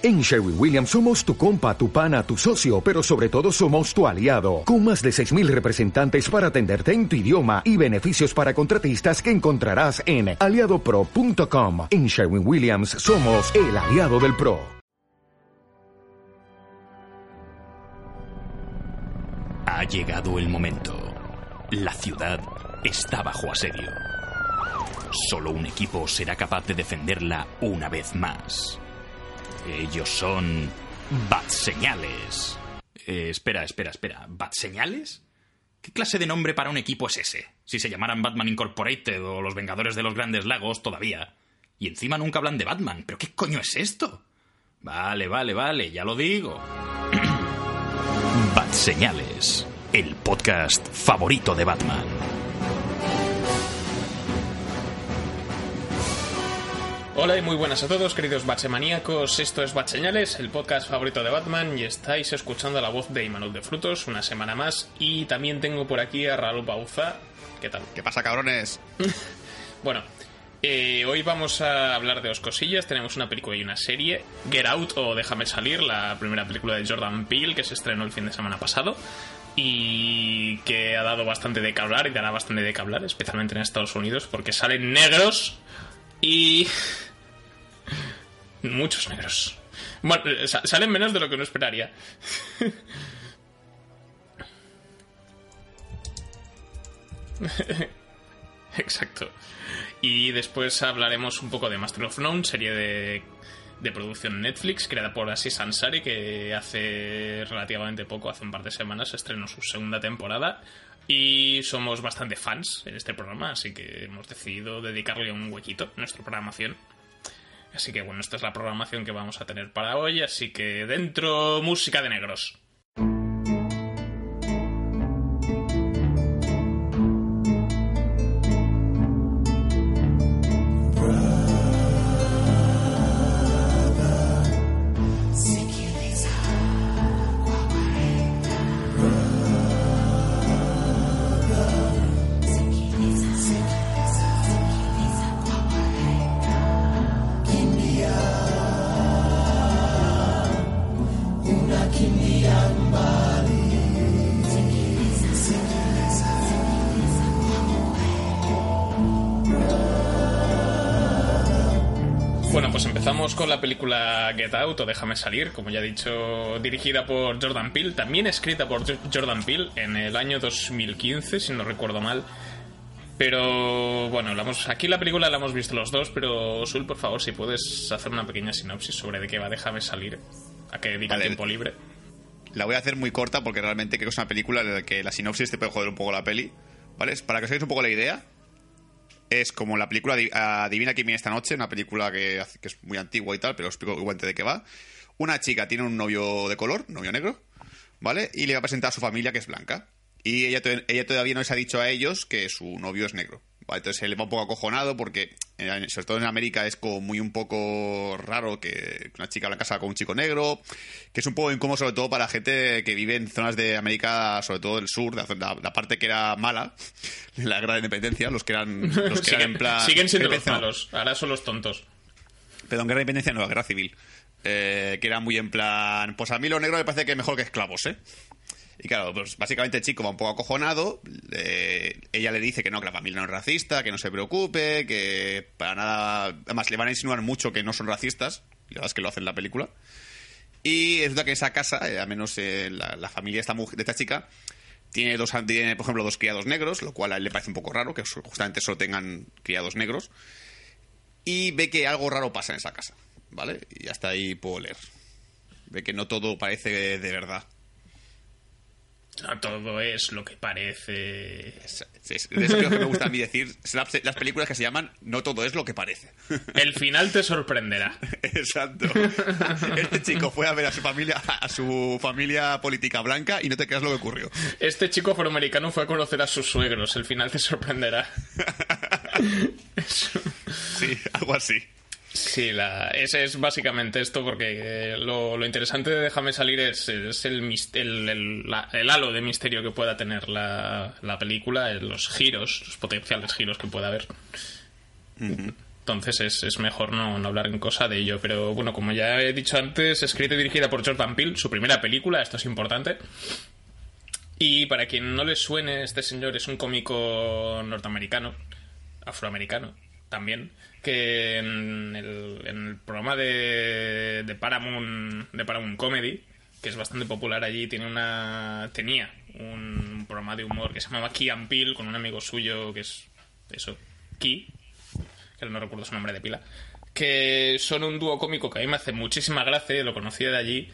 En Sherwin Williams somos tu compa, tu pana, tu socio, pero sobre todo somos tu aliado, con más de 6.000 representantes para atenderte en tu idioma y beneficios para contratistas que encontrarás en aliadopro.com. En Sherwin Williams somos el aliado del PRO. Ha llegado el momento. La ciudad está bajo asedio. Solo un equipo será capaz de defenderla una vez más. Ellos son. Batseñales. Eh, espera, espera, espera. ¿Batseñales? ¿Qué clase de nombre para un equipo es ese? Si se llamaran Batman Incorporated o los Vengadores de los Grandes Lagos, todavía. Y encima nunca hablan de Batman. ¿Pero qué coño es esto? Vale, vale, vale, ya lo digo. Batseñales, el podcast favorito de Batman. Hola y muy buenas a todos, queridos Batchemaníacos. Esto es Batseñales, el podcast favorito de Batman, y estáis escuchando la voz de Imanol de Frutos una semana más. Y también tengo por aquí a Raúl Bauza. ¿Qué tal? ¿Qué pasa, cabrones? Bueno, eh, hoy vamos a hablar de dos cosillas. Tenemos una película y una serie. Get Out o Déjame Salir, la primera película de Jordan Peele que se estrenó el fin de semana pasado. Y que ha dado bastante de que hablar y dará bastante de que hablar, especialmente en Estados Unidos, porque salen negros y. Muchos negros. Bueno, eh, sa- salen menos de lo que uno esperaría. Exacto. Y después hablaremos un poco de Master of None, serie de, de producción Netflix, creada por Aziz Ansari, que hace relativamente poco, hace un par de semanas, estrenó su segunda temporada. Y somos bastante fans en este programa, así que hemos decidido dedicarle un huequito a nuestra programación. Así que bueno, esta es la programación que vamos a tener para hoy, así que dentro música de negros. La película Get Out o Déjame salir, como ya he dicho, dirigida por Jordan Peele, también escrita por Jo- Jordan Peele en el año 2015, si no recuerdo mal. Pero bueno, la hemos- aquí la película la hemos visto los dos, pero Sul, por favor, si puedes hacer una pequeña sinopsis sobre de qué va Déjame salir, a qué dedica Vale. tiempo libre. La voy a hacer muy corta porque realmente creo que es una película en la que la sinopsis te puede joder un poco la peli. ¿Vale? Para que os hagáis un poco la idea, es como la película Adi- Adivina quién viene esta noche, una película que, que es muy antigua y tal, pero os explico igualmente de qué va. Una chica tiene un novio de color, novio negro, ¿vale? Y le va a presentar a su familia que es blanca. Y ella, ella todavía no les ha dicho a ellos que su novio es negro. Entonces él va un poco acojonado porque, eh, sobre todo en América, es como muy un poco raro que una chica blanca salga con un chico negro, que es un poco incómodo sobre todo para gente que vive en zonas de América, sobre todo del sur, la, la- la parte que era mala, la guerra de independencia, los que eran, los que eran siguen, en plan... siguen siendo los malos, ahora son los tontos. Perdón, guerra de independencia no, guerra civil. Eh, que era muy en plan. Pues a mí lo negro me parece que mejor que esclavos, ¿eh? Y claro, pues básicamente el chico va un poco acojonado. eh, ella le dice que no, que la familia no es racista, que no se preocupe, que para nada. Además, le van a insinuar mucho que no son racistas. La verdad es que lo hacen en la película. Y resulta que esa casa, eh, al menos eh, la, la familia de esta, mujer, de esta chica, tiene, dos, tiene, por ejemplo, dos criados negros, lo cual a él le parece un poco raro que justamente solo tengan criados negros y ve que algo raro pasa en esa casa, ¿vale? Y hasta ahí puedo leer. Ve que no todo parece de verdad. No todo es lo que parece. Es, creo que me gusta a mí decir es la- las películas que se llaman No todo es lo que parece. El final te sorprenderá. Exacto. Este chico fue a ver a su familia a su familia política blanca y no te creas lo que ocurrió. Este chico afroamericano fue a conocer a sus suegros. El final te sorprenderá. Sí, algo así. Sí, la, ese es básicamente esto, porque eh, lo, lo interesante de Déjame salir es, es el, el, el- la- el halo de misterio que pueda tener la, la película, eh, los giros, los potenciales giros que pueda haber. Entonces es, es mejor no, no, hablar en cosa de ello. Pero bueno, como ya he dicho antes, escrita y dirigida por Jordan Peele, su primera película, esto es importante. Y para quien no le suene, este señor es un cómico norteamericano, afroamericano también, que en el, programa de, de, Paramount, de Paramount Comedy, que es bastante popular allí, tiene una tenía un programa de humor que se llamaba Key and Peele con un amigo suyo que es eso, Key, que no recuerdo su nombre de pila, que son un dúo cómico que a mí me hace muchísima gracia, lo conocí de allí,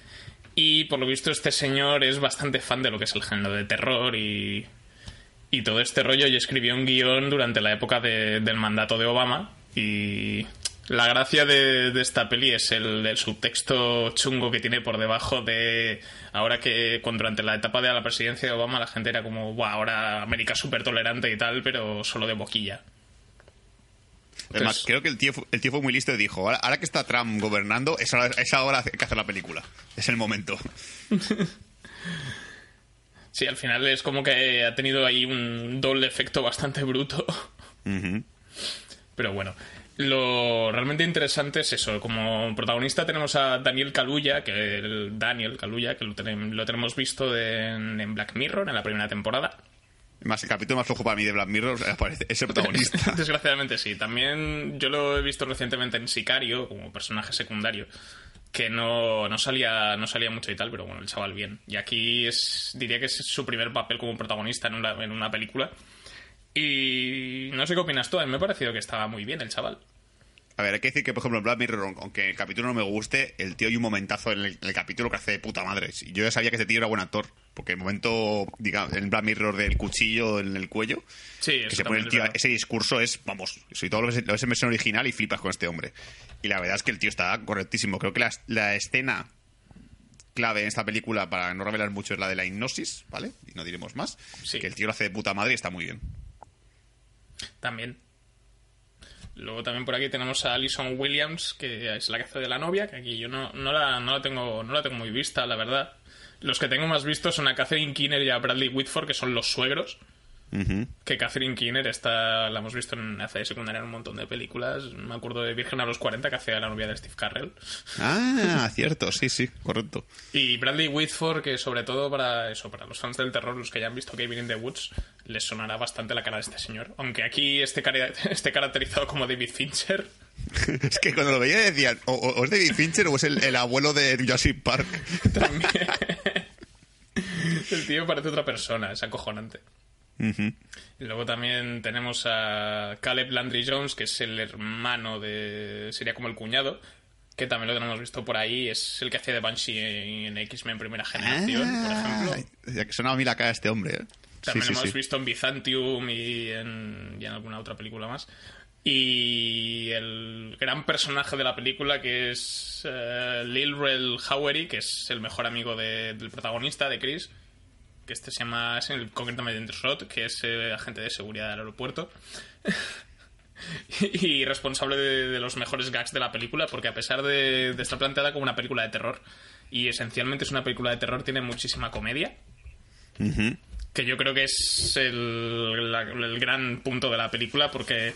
y por lo visto este señor es bastante fan de lo que es el género de terror y, y todo este rollo. Y escribió un guion durante la época de, del mandato de Obama y la gracia de, de esta peli es el, el, subtexto chungo que tiene por debajo de ahora que cuando durante la etapa de la presidencia de Obama la gente era como, wow, ahora América es súper tolerante y tal, pero solo de boquilla. Además, creo que el tío, el tío fue muy listo y dijo, ahora, ahora que está Trump gobernando, es ahora, es ahora que hacer la película. Es el momento. sí, al final es como que ha tenido ahí un doble efecto bastante bruto. Uh -huh. Pero bueno, lo realmente interesante es eso. Como protagonista tenemos a Daniel Kaluuya, que el Daniel Kaluuya, que lo, ten, lo tenemos visto de, en Black Mirror en la primera temporada. Más el capítulo más flojo para mí de Black Mirror es el protagonista. Desgraciadamente sí. También yo lo he visto recientemente en Sicario como personaje secundario. Que no, no, salía, no salía mucho y tal, pero bueno, el chaval bien. Y aquí es, diría que es su primer papel como protagonista en una, en una película. Y no sé qué opinas tú, a mí me ha parecido que estaba muy bien el chaval. A ver, hay que decir que, por ejemplo, en Black Mirror, aunque el capítulo no me guste, el tío hay un momentazo en el, en el capítulo que hace de puta madre. Yo ya sabía que ese tío era buen actor. Porque el momento, digamos, en Black Mirror del cuchillo en el cuello, sí, que se pone el tío, ese discurso es, vamos, soy todo lo ves, lo ves en versión original y flipas con este hombre. Y la verdad es que el tío está correctísimo. Creo que la, la escena clave en esta película, para no revelar mucho, es la de la hipnosis, ¿vale? Y no diremos más. Sí. Que el tío lo hace de puta madre y está muy bien. También. Luego también por aquí tenemos a Alison Williams, que es la que hace de la novia, que aquí yo no, no, la, no, la, tengo, no la tengo muy vista, la verdad. Los que tengo más vistos son a Catherine Keener y a Bradley Whitford, que son los suegros. Uh -huh. Que Catherine Keener está, la hemos visto en hace de secundaria en un montón de películas. Me acuerdo de Virgen a los 40, que hacía la novia de Steve Carrell. Ah, cierto, sí, sí, correcto. Y Bradley Whitford, que sobre todo para eso, para los fans del terror, los que ya han visto Cabin in the Woods, les sonará bastante la cara de este señor. Aunque aquí esté, esté caracterizado como David Fincher. es que cuando lo veía decían, o, o es David Fincher o es el, el abuelo de Jurassic Park. También. el tío parece otra persona, es acojonante. Uh -huh. Y luego también tenemos a Caleb Landry Jones, que es el hermano de. sería como el cuñado, que también lo tenemos visto por ahí. Es el que hacía de Banshee en X-Men Primera Generación, ah, por ejemplo. Ya que sonaba a mí la cara este hombre, ¿eh? También sí, lo sí, hemos sí. visto en Byzantium y en, y en alguna otra película más. Y el gran personaje de la película que es uh, Lil Rel Howery, que es el mejor amigo de, del protagonista, de Chris, que este se llama, es el, concretamente Rod, que es eh, agente de seguridad del aeropuerto. y responsable de, de, los mejores gags de la película, porque a pesar de, de, estar planteada como una película de terror, y esencialmente es una película de terror, tiene muchísima comedia. Uh -huh. Que yo creo que es el, la, el gran punto de la película, porque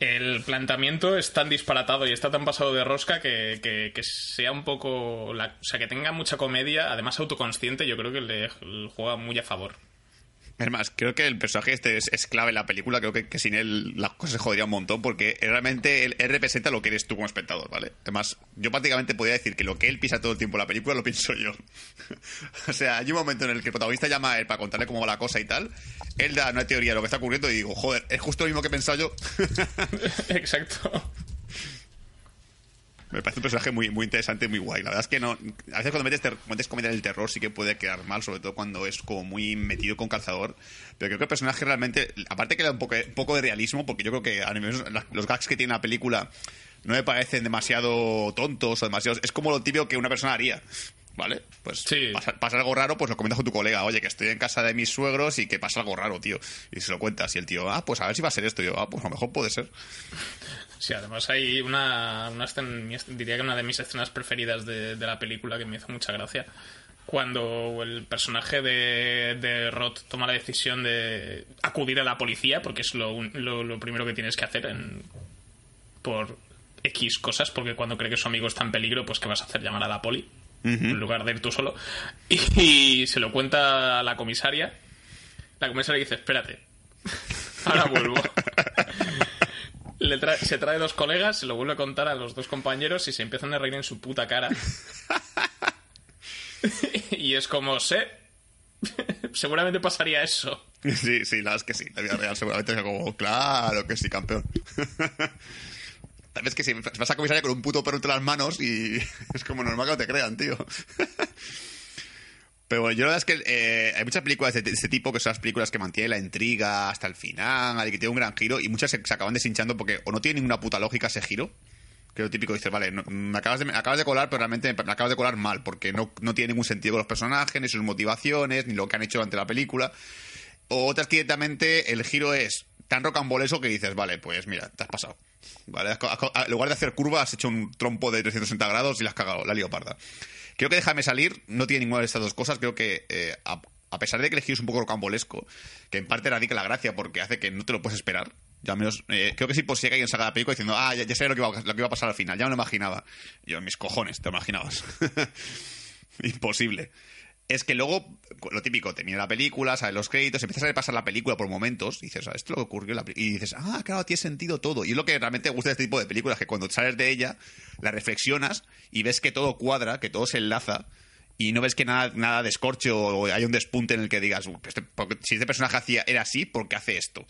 el planteamiento es tan disparatado y está tan pasado de rosca que, que, que sea un poco. La, o sea, que tenga mucha comedia, además autoconsciente, yo creo que le, le juega muy a favor. Es más, creo que el personaje este es, clave en la película. Creo que, sin él las cosas se joderían un montón porque realmente él, él, representa lo que eres tú como espectador, ¿vale? Además, yo prácticamente podría decir que lo que él pisa todo el tiempo en la película lo pienso yo. o sea, hay un momento en el que el protagonista llama a él para contarle cómo va la cosa y tal. Él da una teoría de lo que está ocurriendo y digo, joder, es justo lo mismo que he pensado yo. Exacto. Me parece un personaje muy, muy interesante muy guay. La verdad es que no. A veces cuando metes, metes comedia en el terror sí que puede quedar mal, sobre todo cuando es como muy metido con calzador. Pero creo que el personaje realmente. Aparte que da un poco, poco de realismo, porque yo creo que a los gags que tiene la película no me parecen demasiado tontos o demasiado. Es como lo típico que una persona haría. ¿Vale? Pues sí. pasa, pasa, algo raro, pues lo comentas con tu colega. Oye, que estoy en casa de mis suegros y que pasa algo raro, tío. Y se lo cuentas. Y el tío, ah, pues a ver si va a ser esto. Y yo, ah, pues a lo mejor puede ser. Sí, además hay una, una escena, diría que una de mis escenas preferidas de, de, la película que me hizo mucha gracia. Cuando el personaje de, de Roth toma la decisión de acudir a la policía, porque es lo, lo, lo primero que tienes que hacer en, por X cosas, porque cuando cree que su amigo está en peligro, pues ¿qué vas a hacer? Llamar a la poli, en lugar de ir tú solo. Y, se lo cuenta a la comisaria. La comisaria dice, espérate, ahora vuelvo. se trae dos colegas, se lo vuelve a contar a los dos compañeros y se empiezan a reír en su puta cara. y es como, sé, seguramente pasaría eso. Sí, sí, la verdad es que sí. La vida real seguramente es como, claro que sí, campeón. Sabes que si vas a comisaría con un puto perro entre las manos y es como normal que no te crean, tío. Pero bueno, yo la verdad es que eh, hay muchas películas de este tipo que son las películas que mantienen la intriga hasta el final y que tienen un gran giro y muchas se, acaban deshinchando porque o no tienen ninguna puta lógica ese giro que lo típico dices, vale, me, acabas de, acabas de colar, pero realmente me, acabas de colar mal, porque no, no tiene ningún sentido con los personajes, ni sus motivaciones, ni lo que han hecho durante la película. O otras directamente el giro es tan rocamboleso que dices, vale, pues mira, te has pasado. ¿Vale? En lugar de hacer curva, has hecho un trompo de 360 grados y la has cagado, la leoparda. Creo que Déjame salir no tiene ninguna de estas dos cosas. Creo que, eh, a, pesar de que el giro es un poco rocambolesco, que en parte radica la gracia porque hace que no te lo puedes esperar. Ya menos, eh, creo que sí por si alguien saca la película diciendo, ah, ya, sé lo que, iba, lo que iba a pasar al final, ya me lo imaginaba. yo, mis cojones, te lo imaginabas. Imposible es que luego, lo típico, tenía la película, sabes los créditos, empiezas a pasar la película por momentos, y dices, ah, esto es lo que ocurrió, y dices, ah, claro, tiene sentido todo. Y es lo que realmente gusta de este tipo de películas, que cuando sales de ella, la reflexionas y ves que todo cuadra, que todo se enlaza, y no ves que nada, nada descorche o hay un despunte en el que digas, este, si este personaje hacía, era así, ¿por qué hace esto?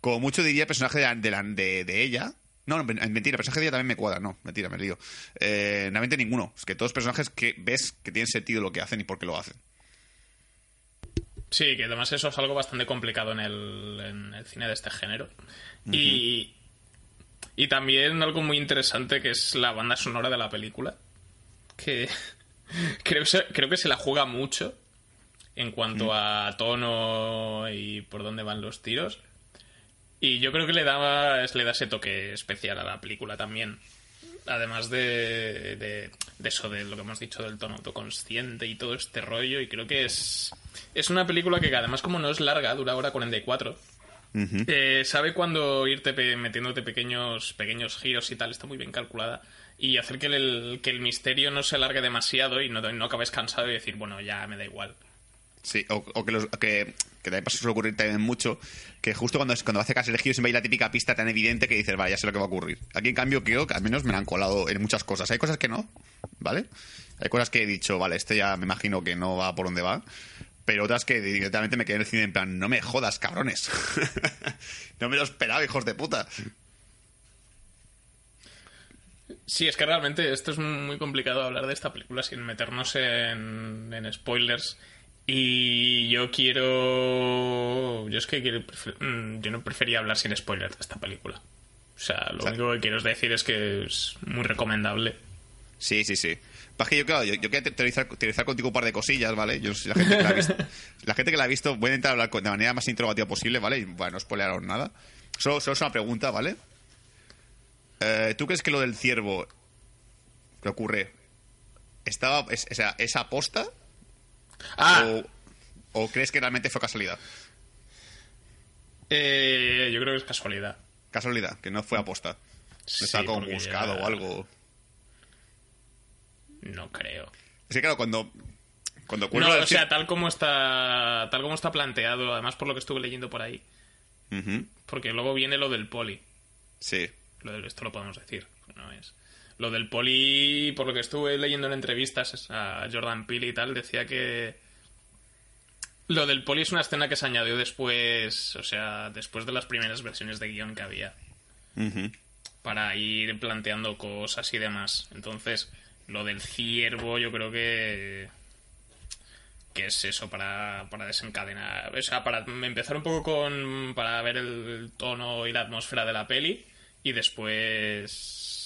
Como mucho diría el personaje de, de ella, no, no, mentira, el personaje de ella también me cuadra, no, mentira, me lío. Eh, realmente ninguno. Es que todos los personajes que ves que tienen sentido lo que hacen y por qué lo hacen. Sí, que además eso es algo bastante complicado en el, cine de este género. Y. Y también algo muy interesante que es la banda sonora de la película. Que creo, creo que se la juega mucho en cuanto a tono y por dónde van los tiros. Y yo creo que le da, le da ese toque especial a la película también. Además de, de, eso, de lo que hemos dicho del tono autoconsciente y todo este rollo. Y creo que es, es una película que además como no es larga, dura hora 44, eh, sabe cuándo irte metiéndote pequeños, pequeños giros y tal, está muy bien calculada. Y hacer que el, que el misterio no se alargue demasiado y no, no acabes cansado y decir, bueno, ya me da igual. Sí, o, que, los, que, que también pasa suele ocurrir también mucho, que justo cuando, cuando hace casi elegido siempre hay la típica pista tan evidente que dices, vale, ya sé lo que va a ocurrir. Aquí, en cambio, creo que al menos me la han colado en muchas cosas. Hay cosas que no, ¿vale? Hay cosas que he dicho, vale, este ya me imagino que no va por donde va. Pero otras que directamente me quedé en el cine en plan, no me jodas, cabrones. no me lo esperaba, hijos de puta. Sí, es que realmente esto es muy complicado hablar de esta película sin meternos en spoilers y yo quiero. Yo es que quiero. Mm, yo no prefería hablar sin spoilers de esta película. O sea, lo único que quiero decir es que es muy recomendable. Sí, sí, sí. Para que yo, claro, yo, quiero utilizar, contigo un par de cosillas, ¿vale? Yo, la, gente que la, ha visto, la gente que la ha visto, voy a intentar hablar de manera más interrogativa posible, ¿vale? Y bueno, no spoilearos nada. Solo, solo es una pregunta, ¿vale? Eh, ¿Tú crees que lo del ciervo que ocurre estaba. Es, o sea, es aposta? Ah. O, crees que realmente fue casualidad? Eh, yo creo que es casualidad. Casualidad, que no fue aposta. Sí, Está como buscado o algo. No creo. Es que claro, cuando. Cuando no, o sea, tal como está. Tal como está planteado, además por lo que estuve leyendo por ahí. Porque luego viene lo del poli. Sí. Lo de, esto lo podemos decir. No es. Lo del poli, por lo que estuve leyendo en entrevistas a Jordan Peele y tal, decía que lo del poli es una escena que se añadió después, o sea, después de las primeras versiones de guion que había. Para ir planteando cosas y demás. Entonces, lo del ciervo yo creo que que es eso para, para desencadenar o sea para empezar un poco con para ver el tono y la atmósfera de la peli y después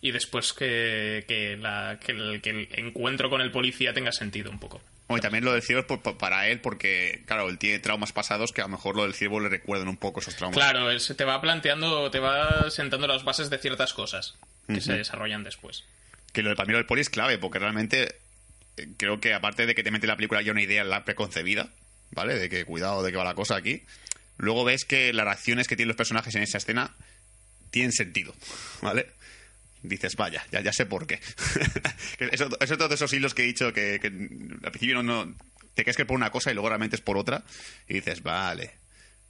y después que, que, la, que, el, que, el, encuentro con el policía tenga sentido un poco. y también lo del ciervo es para él, porque, claro, él tiene traumas pasados que a lo mejor lo del ciervo le recuerdan un poco esos traumas. Claro, él se te va planteando, te va sentando las bases de ciertas cosas que se desarrollan después. Que lo de lo del poli es clave, porque realmente eh, creo que aparte de que te mete la película ya una idea la preconcebida, ¿vale? De que cuidado de que va la cosa aquí. Luego ves que las reacciones que tienen los personajes en esa escena tienen sentido, ¿vale? Dices, vaya, ya, ya sé por qué. eso, es todos esos hilos que he dicho que, que al principio no, no, te crees que es por una cosa y luego realmente es por otra. Y dices, vale,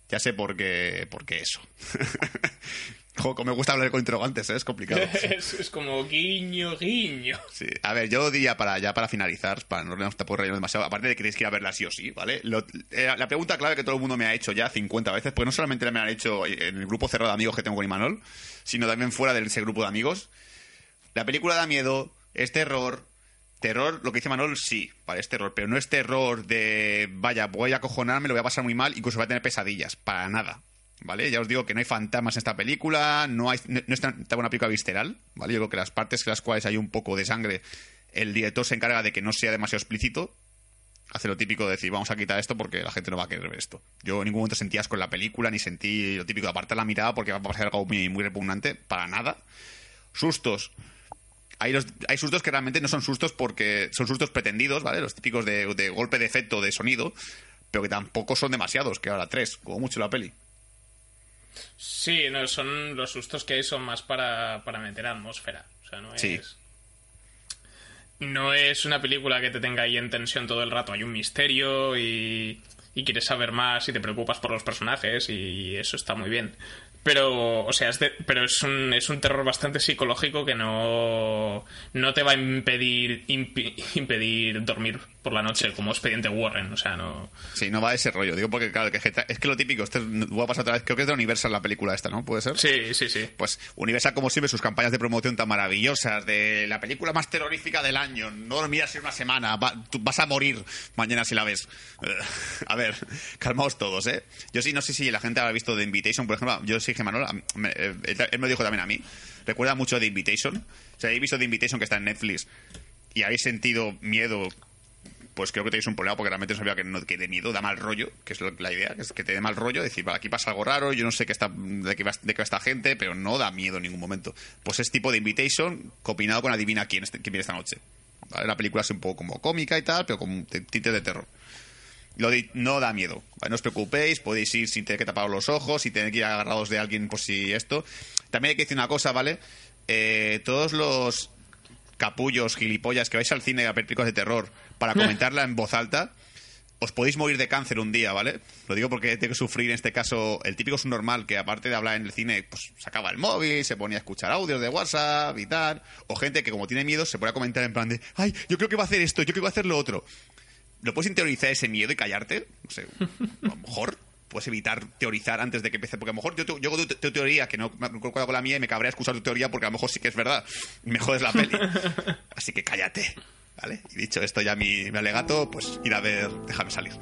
ya sé por qué, por qué eso. Como me gusta hablar con interrogantes, ¿eh? es complicado. es, es como guiño, guiño. Sí. A ver, yo diría para ya para finalizar, para no nos tampoco rayar demasiado, aparte de que tenéis que ir a verla sí o sí, ¿vale? Lo- eh, la pregunta clave que todo el mundo me ha hecho ya 50 veces, porque no solamente me han hecho en el grupo cerrado de amigos que tengo con Imanol, sino también fuera de ese grupo de amigos. La película da miedo, es terror. Terror, lo que dice Manol, sí, vale, es terror, pero no es terror de, vaya, voy a acojonarme, lo voy a pasar muy mal, incluso voy a tener pesadillas, para nada, ¿vale? Ya os digo que no hay fantasmas en esta película, no, hay, no, no es tan, una película visceral, ¿vale? Yo creo que las partes en las cuales hay un poco de sangre, el director se encarga de que no sea demasiado explícito, hace lo típico de decir, vamos a quitar esto porque la gente no va a querer ver esto. Yo en ningún momento sentí asco en la película, ni sentí lo típico de apartar la mirada porque va a pasar algo muy, muy repugnante, para nada. Sustos, hay, los, hay sustos que realmente no son sustos porque son sustos pretendidos, ¿vale? Los típicos de golpe de efecto de sonido, pero que tampoco son demasiados, que ahora tres, como mucho la peli. Sí, no, son los sustos que hay son más para, para meter atmósfera. O sea, no es. Sí. No es una película que te tenga ahí en tensión todo el rato. Hay un misterio y, y quieres saber más y te preocupas por los personajes y eso está muy bien. Pero, o sea, es de- pero es un, es un terror bastante psicológico que no, no te va a impedir, impi- impedir dormir por la noche, como Expediente Warren. O sea, no. Sí, no va de ese rollo. Digo porque, claro, que es que lo típico, esto es- voy a pasar otra vez, creo que es de Universal la película esta, ¿no? ¿Puede ser? Sí, sí, sí. Pues Universal, como siempre, sus campañas de promoción tan maravillosas, de la película más terrorífica del año, no dormirás en una semana, va- tú vas a morir mañana si la ves. Eh, a ver, calmaos todos, ¿eh? Yo sí, no sé si la gente habrá visto The Invitation, por ejemplo, yo Manol, a- me- eh, él me dijo también a mí, recuerda mucho The Invitation, o sea, habéis visto The Invitation que está en Netflix y habéis sentido miedo pues creo que tenéis un problema porque realmente no sabía que, no, que de miedo da mal rollo, que es la idea, que es que te dé mal rollo, decir, aquí pasa algo raro, yo no sé qué está, de, qué va, de qué va esta gente, pero no da miedo en ningún momento. Pues es tipo de Invitation combinado con Adivina quién, quién viene esta noche. La película es un poco como cómica y tal, pero con tintes de terror. Lo de- no da miedo. ¿vale? No os preocupéis, podéis ir sin tener que taparos los ojos, sin tener que ir agarrados de alguien por si esto. También hay que decir una cosa, ¿vale? Eh, todos los capullos, gilipollas, que vais al cine a ver películas de terror para comentarla en voz alta, os podéis morir de cáncer un día, ¿vale? Lo digo porque tengo que sufrir en este caso el típico subnormal que aparte de hablar en el cine, pues sacaba el móvil, se ponía a escuchar audios de WhatsApp y tal, o gente que como tiene miedo se pone a comentar en plan de, ay, yo creo que va a hacer esto, yo creo que va a hacer lo otro. ¿Lo puedes interiorizar ese miedo y callarte? No sé, a lo mejor puedes evitar teorizar antes de que empiece, porque a lo mejor yo, yo, yo hago tu, tu teoría que no me concuerdo con la mía y me cabrea escuchar tu teoría porque a lo mejor sí que es verdad y me jodes la peli. Así que cállate, ¿vale? Y dicho esto ya mi, mi alegato, pues ir a ver, déjame salir.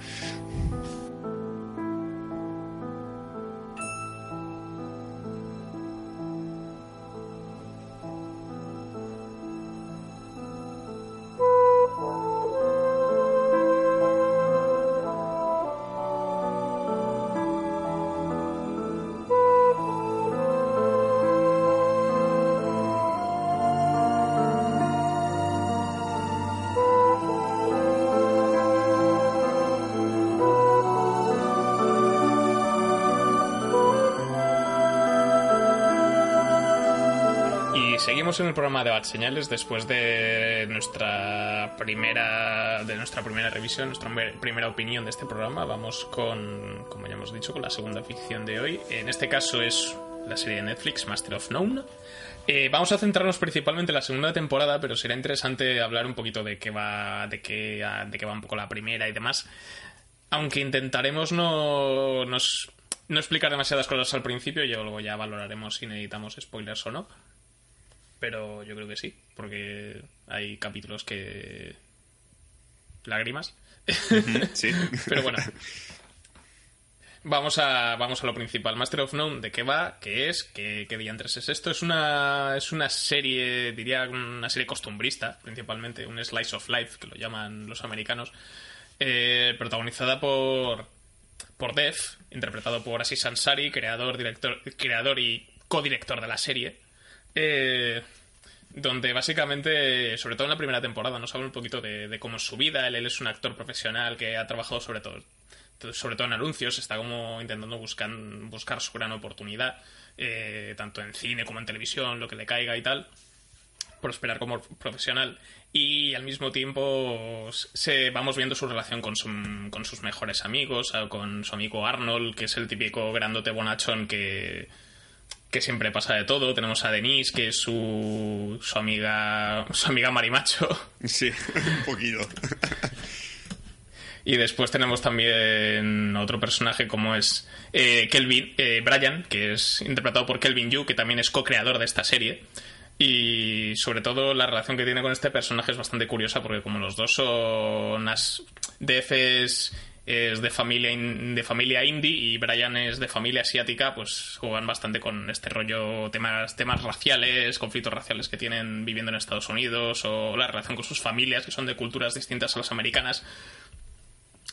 En el programa de Bad Señales después de nuestra primera de nuestra primera revisión, nuestra me- primera opinión de este programa. Vamos con, como ya hemos dicho, con la segunda ficción de hoy. En este caso es la serie de Netflix Master of None. Eh, vamos a centrarnos principalmente en la segunda temporada, pero será interesante hablar un poquito de qué va, de qué, de qué va un poco la primera y demás. Aunque intentaremos no, nos- no explicar demasiadas cosas al principio, y luego ya valoraremos si necesitamos spoilers o no. Pero yo creo que sí, porque hay capítulos que. lágrimas. Sí. Pero bueno. Vamos a, vamos a lo principal. Master of None, ¿de qué va? ¿Qué es? ¿Qué, qué diantres es esto? Es una, es una serie, diría una serie costumbrista, principalmente, un slice of life, que lo llaman los americanos, eh, protagonizada por, por Dev, interpretado por Aziz Ansari, creador, director, creador y codirector de la serie. Eh, donde básicamente, sobre todo en la primera temporada, nos habla un poquito de, cómo es su vida. Él, es un actor profesional que ha trabajado sobre todo, sobre todo en anuncios, está como intentando buscar, buscar su gran oportunidad. eh, tanto en cine como en televisión, lo que le caiga y tal, prosperar como profesional. Y al mismo tiempo se, vamos viendo su relación con, con sus mejores amigos, con su amigo Arnold, que es el típico grandote bonachón que, que siempre pasa de todo. Tenemos a Denise, que es su, su amiga su amiga marimacho. Sí, un poquito. Y después tenemos también otro personaje como es eh, Kelvin, eh, Brian, que es interpretado por Kelvin Yu, que también es co-creador de esta serie. Y sobre todo la relación que tiene con este personaje es bastante curiosa porque como los dos son DFs es de familia de familia indie y Brian es de familia asiática, pues juegan bastante con este rollo temas temas raciales, conflictos raciales que tienen viviendo en Estados Unidos o la relación con sus familias que son de culturas distintas a las americanas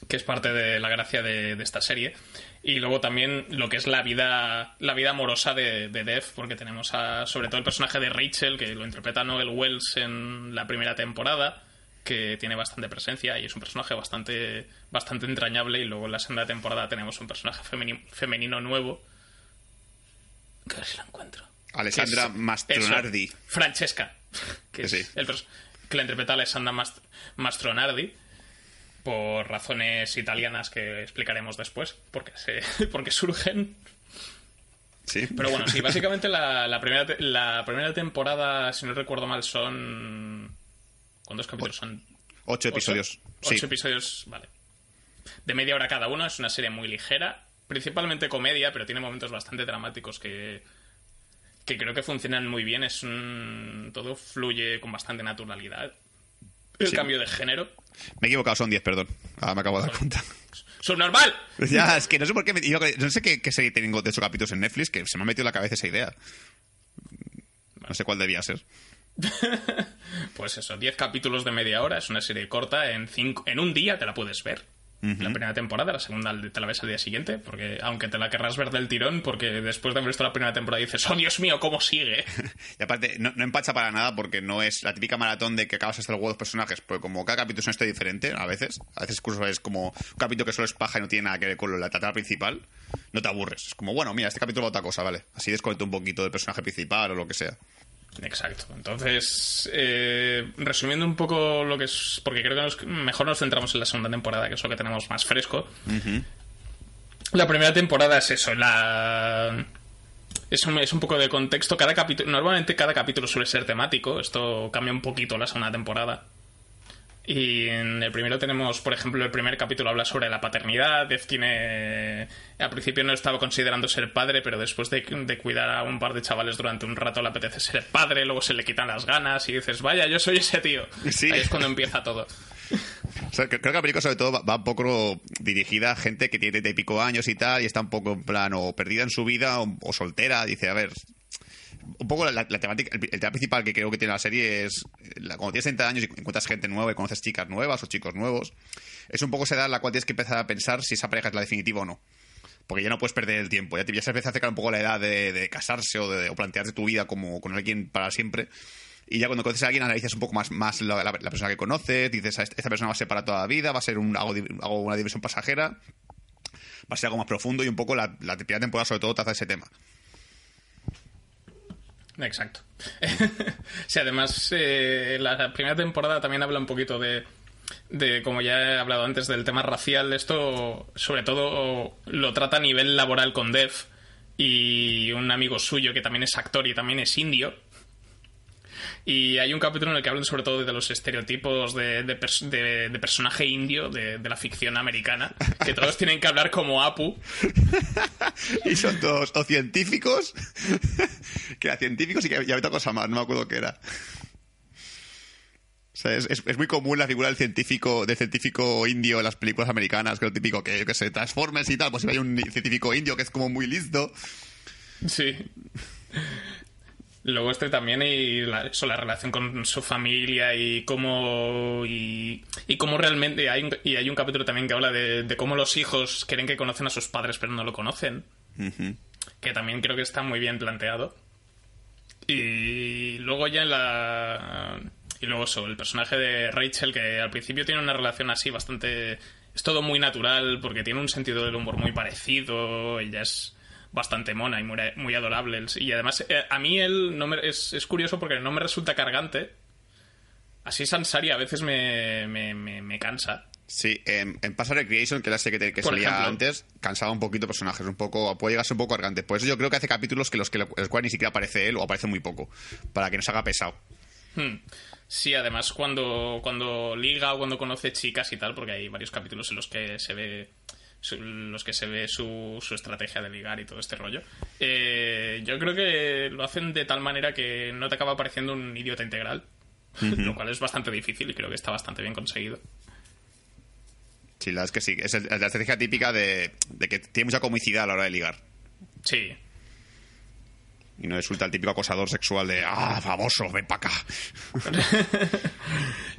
que es parte de la gracia de, esta serie. Y luego también lo que es la vida, la vida amorosa de, de Dev, porque tenemos a, sobre todo el personaje de Rachel, que lo interpreta Noel Wells en la primera temporada, que tiene bastante presencia y es un personaje bastante, bastante entrañable. Y luego en la segunda temporada tenemos un personaje femenino, nuevo. Que a ver si lo encuentro. Alessandra Mastronardi. Francesca. Que, es el, que la interpreta Alessandra Mastronardi por razones italianas que explicaremos después, porque, se, porque surgen. Sí. Pero bueno, sí, básicamente la, primera, la primera temporada, si no recuerdo mal, son. ¿Cuántos capítulos son? Ocho episodios. Ocho, episodios, vale. De media hora cada uno, es una serie muy ligera, principalmente comedia, pero tiene momentos bastante dramáticos que, que creo que funcionan muy bien. Es un, todo fluye con bastante naturalidad el cambio de género. Me he equivocado, son 10, perdón. Ahora me acabo de dar cuenta. ¡Subnormal! Ya, es que no sé por qué. no sé qué, serie tengo de esos capítulos en Netflix que se me ha metido en la cabeza esa idea. No sé cuál debía ser. pues eso, 10 capítulos de media hora. Es una serie corta. En, cinco, en un día te la puedes ver la primera temporada, la segunda te la ves al día siguiente, porque aunque te la querrás ver del tirón, porque después de haber visto la primera temporada dices, oh Dios mío, ¿cómo sigue? y aparte, no, empacha para nada porque no es la típica maratón de que acabas hasta el huevo de personajes, porque como cada capítulo es una historia diferente, a veces, a veces incluso es como un capítulo que solo es paja y no tiene nada que ver con la tratada principal, no te aburres. Es como, bueno, mira, este capítulo va otra cosa, ¿vale? Así desconecto un poquito del personaje principal o lo que sea. Exacto. Entonces, eh, resumiendo un poco lo que es. Porque creo que mejor nos centramos en la segunda temporada, que es lo que tenemos más fresco. La primera temporada es eso, la. Es un, es un poco de contexto. Cada capítulo. Normalmente cada capítulo suele ser temático. Esto cambia un poquito la segunda temporada. Y en el primero tenemos, por ejemplo, el primer capítulo habla sobre la paternidad. Dev tiene. Al principio no estaba considerando ser padre, pero después de, cuidar a un par de chavales durante un rato le apetece ser padre, luego se le quitan las ganas y dices, vaya, yo soy ese tío. Ahí es cuando empieza todo. creo que la película sobre todo va, un poco dirigida a gente que tiene de pico años y tal y está un poco en plan o perdida en su vida o soltera. Dice, a ver, un poco la, temática, el, tema principal que creo que tiene la serie es cuando tienes 30 años y encuentras gente nueva y conoces chicas nuevas o chicos nuevos, es un poco esa edad en la cual tienes que empezar a pensar si esa pareja es la definitiva o no. Porque ya no puedes perder el tiempo, ya, te, ya se empieza a acercar un poco la edad de, casarse o de o plantearte tu vida como con alguien para siempre. Y ya cuando conoces a alguien analizas un poco más, más la, persona que conoces, dices, esta persona va a ser para toda la vida, va a ser un, algo, una diversión pasajera, va a ser algo más profundo y un poco la, la primera temporada sobre todo trata ese tema. Exacto. sí, además, eh, la primera temporada también habla un poquito de, de, como ya he hablado antes, del tema racial. Esto, sobre todo, lo trata a nivel laboral con Dev y un amigo suyo que también es actor y también es indio. Y hay un capítulo en el que hablan sobre todo de los estereotipos de, de, personaje indio de, la ficción americana, que todos tienen que hablar como Apu. y son todos o científicos, que eran científicos y que había otra cosa más, no me acuerdo qué era. O sea, es, muy común la figura del científico, del científico indio en las películas americanas, que es lo típico que, que se transformes y tal, pues si hay un científico indio que es como muy listo. Sí. Luego este también y la, la relación con su familia y cómo y, y cómo realmente hay un, y hay un capítulo también que habla de, cómo los hijos creen que conocen a sus padres pero no lo conocen. Que también creo que está muy bien planteado. Y luego ya en la y luego eso el personaje de Rachel que al principio tiene una relación así bastante es todo muy natural porque tiene un sentido del humor muy parecido ella es bastante mona y muy, muy adorable. Y además, eh, a mí él no me, es, es, curioso porque no me resulta cargante. Así Sansari a veces me, me, me, cansa. Sí, en, en Pasa Recreation, que la serie que, que salía antes, cansaba un poquito personajes, un poco, puede llegarse un poco cargante. Por eso yo creo que hace capítulos que los que el cual ni siquiera aparece él o aparece muy poco, para que no se haga pesado. Hmm. Sí, además cuando, cuando liga o cuando conoce chicas y tal, porque hay varios capítulos en los que se ve los que se ve su, su estrategia de ligar y todo este rollo. Eh, yo creo que lo hacen de tal manera que no te acaba pareciendo un idiota integral, lo cual es bastante difícil y creo que está bastante bien conseguido. Sí, la es que sí, es la estrategia típica de, de que tiene mucha comicidad a la hora de ligar. Sí, y no resulta el típico acosador sexual de ¡ah, famoso, ven para acá!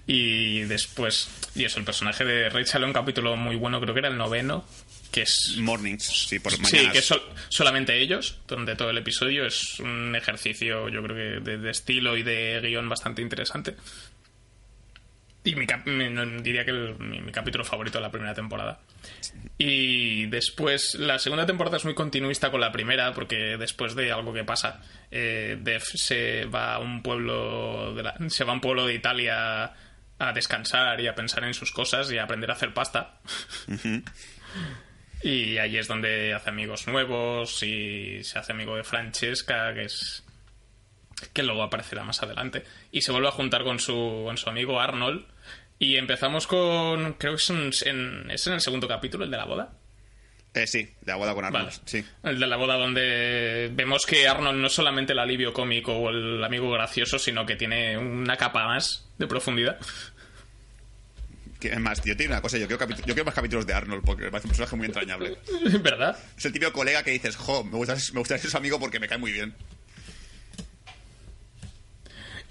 y después, y eso, el personaje de Rachel en un capítulo muy bueno, creo que era el noveno, que es... Mornings, sí, por mañanas. Sí, que es solamente ellos, donde todo el episodio es un ejercicio, yo creo que de, estilo y de guion bastante interesante. Y mi, diría que mi capítulo favorito de la primera temporada. Y después, la segunda temporada es muy continuista con la primera, porque después de algo que pasa, eh, se va a un pueblo de se va a un pueblo de Italia a descansar y a pensar en sus cosas y a aprender a hacer pasta. y ahí es donde hace amigos nuevos y se hace amigo de Francesca, que es que luego aparecerá más adelante. Y se vuelve a juntar con su, con su amigo Arnold, y empezamos con. Creo que es en, es en el segundo capítulo, el de la boda. Eh, sí, de la boda con Arnold. Sí. El de la boda, donde vemos que Arnold no es solamente el alivio cómico o el amigo gracioso, sino que tiene una capa más de profundidad. Es más, tío, tiene una cosa. Yo quiero, yo quiero más capítulos de Arnold porque me parece un personaje muy entrañable. ¿Verdad? Es el típico colega que dices, jo, me gusta, me gusta ser su amigo porque me cae muy bien.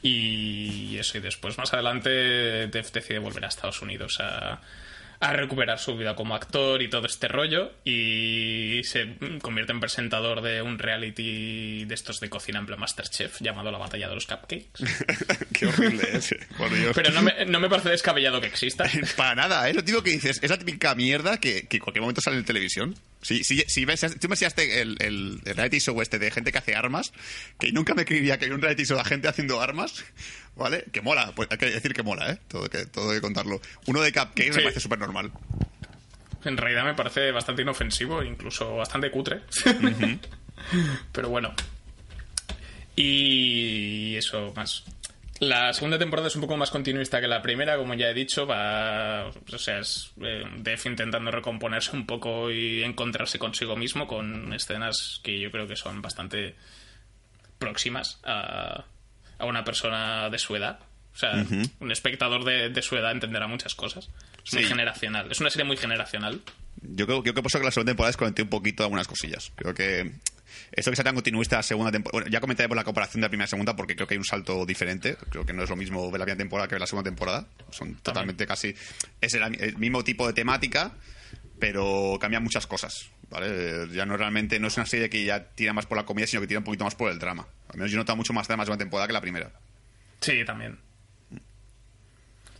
Y eso, y después más adelante decide volver a Estados Unidos a, a recuperar su vida como actor y todo este rollo y se convierte en presentador de un reality de estos de cocina en plan Masterchef llamado La Batalla de los Cupcakes. Qué horrible ese. Pero no me, no me, parece descabellado que exista. Para nada, ¿eh? Lo digo que dices, es la típica mierda que, que en cualquier momento sale en televisión. Si, si, si ves, tú me enseñaste el, el, reality show este de gente que hace armas, que nunca me creería que hay un reality show de gente haciendo armas, ¿vale? Que mola, pues hay que decir que mola, ¿eh? Todo, que, todo hay que contarlo. Uno de Cupcakes me parece súper normal. En realidad me parece bastante inofensivo, incluso bastante cutre. Pero bueno. Y eso, más. La segunda temporada es un poco más continuista que la primera, como ya he dicho, va, o sea, es eh, Def intentando recomponerse un poco y encontrarse consigo mismo con escenas que yo creo que son bastante próximas a, a una persona de su edad. O sea, un espectador de, su edad entenderá muchas cosas. Muy generacional. Es una serie muy generacional. Yo creo, creo que la segunda temporada desconecté un poquito algunas cosillas. Creo que esto que sea tan continuista la segunda temporada. Bueno, ya comentaré por la comparación de la primera y segunda porque creo que hay un salto diferente. Creo que no es lo mismo ver la primera temporada que ver la segunda temporada. Son totalmente casi. Es el, mismo tipo de temática, pero cambian muchas cosas. ¿vale? Ya no realmente. No es una serie que ya tira más por la comedia, sino que tira un poquito más por el drama. Al menos yo noto mucho más drama la segunda temporada que la primera. Sí, también.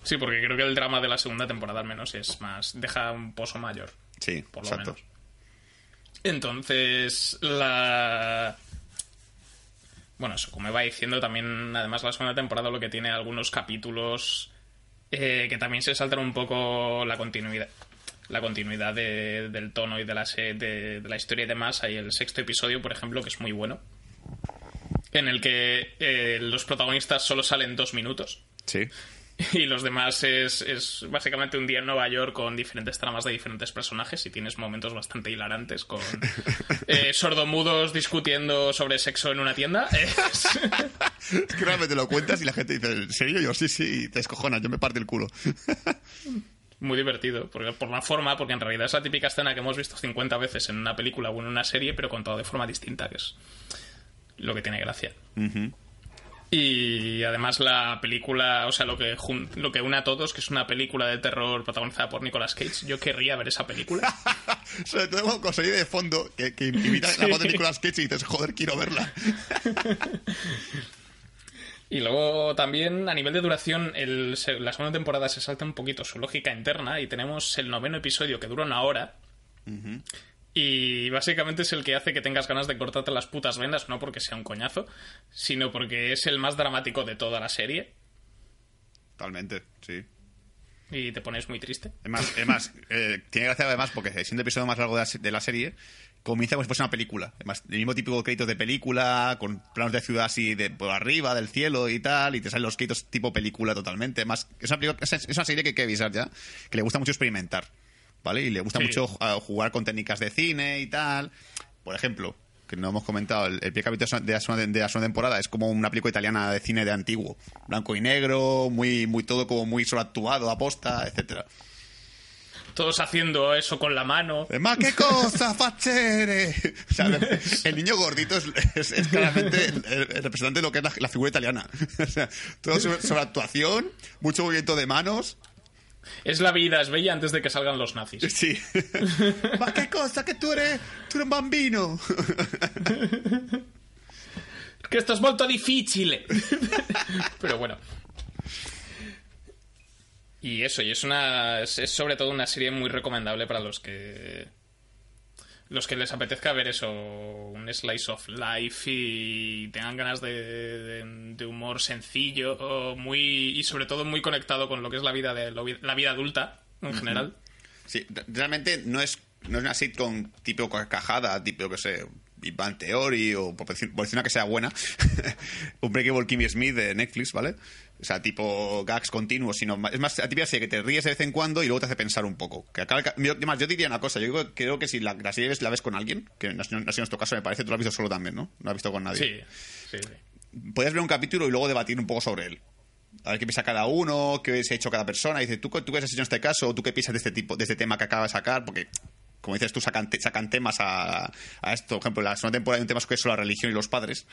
Sí, porque creo que el drama de la segunda temporada al menos es más. deja un pozo mayor. Sí, por lo exacto. menos. Entonces, la. Bueno, eso, como iba diciendo, también, además, la segunda temporada lo que tiene algunos capítulos eh, que también se saltan un poco la continuidad. La continuidad del tono y de la, de, la historia y demás. Hay el sexto episodio, por ejemplo, que es muy bueno. En el que eh, los protagonistas solo salen dos minutos. Sí. y los demás es, básicamente un día en Nueva York con diferentes tramas de diferentes personajes y tienes momentos bastante hilarantes con eh, sordomudos discutiendo sobre sexo en una tienda. Es... que realmente lo cuentas y la gente dice, ¿en serio? Yo sí, sí, te escojonas, yo me parto el culo. Muy divertido, porque, por la forma, porque en realidad es la típica escena que hemos visto 50 veces en una película o en una serie, pero contado de forma distinta, que es lo que tiene gracia. Y además la película, o sea, lo que, lo que une a todos, que es una película de terror protagonizada por Nicolas Cage. Yo querría ver esa película. Sobre todo con ahí de fondo que, que imita la voz de Nicolas Cage y dices, joder, quiero verla. Y luego también a nivel de duración, el, la segunda temporada se salta un poquito su lógica interna y tenemos el noveno episodio que dura una hora. Y básicamente es el que hace que tengas ganas de cortarte las putas vendas, no porque sea un coñazo, sino porque es el más dramático de toda la serie. Totalmente, sí. Y te pones muy triste. Es más, es más eh, tiene gracia además porque siendo el episodio más largo de la, de la serie, comienza como si fuese una película. Además, el mismo típico créditos de película, con planos de ciudad así de por arriba, del cielo y tal, y te salen los créditos tipo película totalmente. Además, es una, es es una serie que hay que avisar ya, que le gusta mucho experimentar, ¿vale? Y le gusta Sí. mucho uh, jugar con técnicas de cine y tal. Por ejemplo, que no hemos comentado, el, el primer capítulo de la, segunda, de la segunda temporada es como una película italiana de cine de antiguo. Blanco y negro, muy, muy todo como muy sobreactuado, aposta, etcétera. Todos haciendo eso con la mano. ¡Ma qué cosa, fachere! O sea, el niño gordito es, es- es claramente el, el representante de lo que es la, la figura italiana. O sea, todo sobre, sobre actuación, mucho movimiento de manos. Es la vida, es bella antes de que salgan los nazis. Sí. ¡Ma qué cosa, que tú eres, tú eres un bambino! Que esto es molto difficile. Pero bueno. Y eso, y es una. Es, es sobre todo una serie muy recomendable para los que. Los que les apetezca ver eso, un slice of life y tengan ganas de, de- de humor sencillo o muy y sobre todo muy conectado con lo que es la vida de la vida adulta en general. Sí, re- realmente no es, no es una sitcom tipo carcajada, tipo, que sé, Big Bang Theory o por decir, por decir una que sea buena, un Breakable Kimmy Smith de Netflix, ¿vale? O sea, tipo gags continuos, sino es más la típica serie que te ríes de vez en cuando y luego te hace pensar un poco. Que acaba yo, además, yo diría una cosa, yo creo, creo que si la, la serie la ves con alguien, que no sido no ha sido nuestro caso me parece, tú lo has visto solo también, ¿no? No lo has visto con nadie. Sí, sí, sí. Podrías ver un capítulo y luego debatir un poco sobre él. A ver qué piensa cada uno, qué se ha hecho cada persona. Y dice, ¿tú, tú qué has hecho en este caso? ¿O tú qué piensas de este tipo, de este tema que acaba de sacar? Porque, como dices tú, sacan, te- sacan temas a, a esto. Por ejemplo, la segunda temporada hay un tema que es sobre la religión y los padres,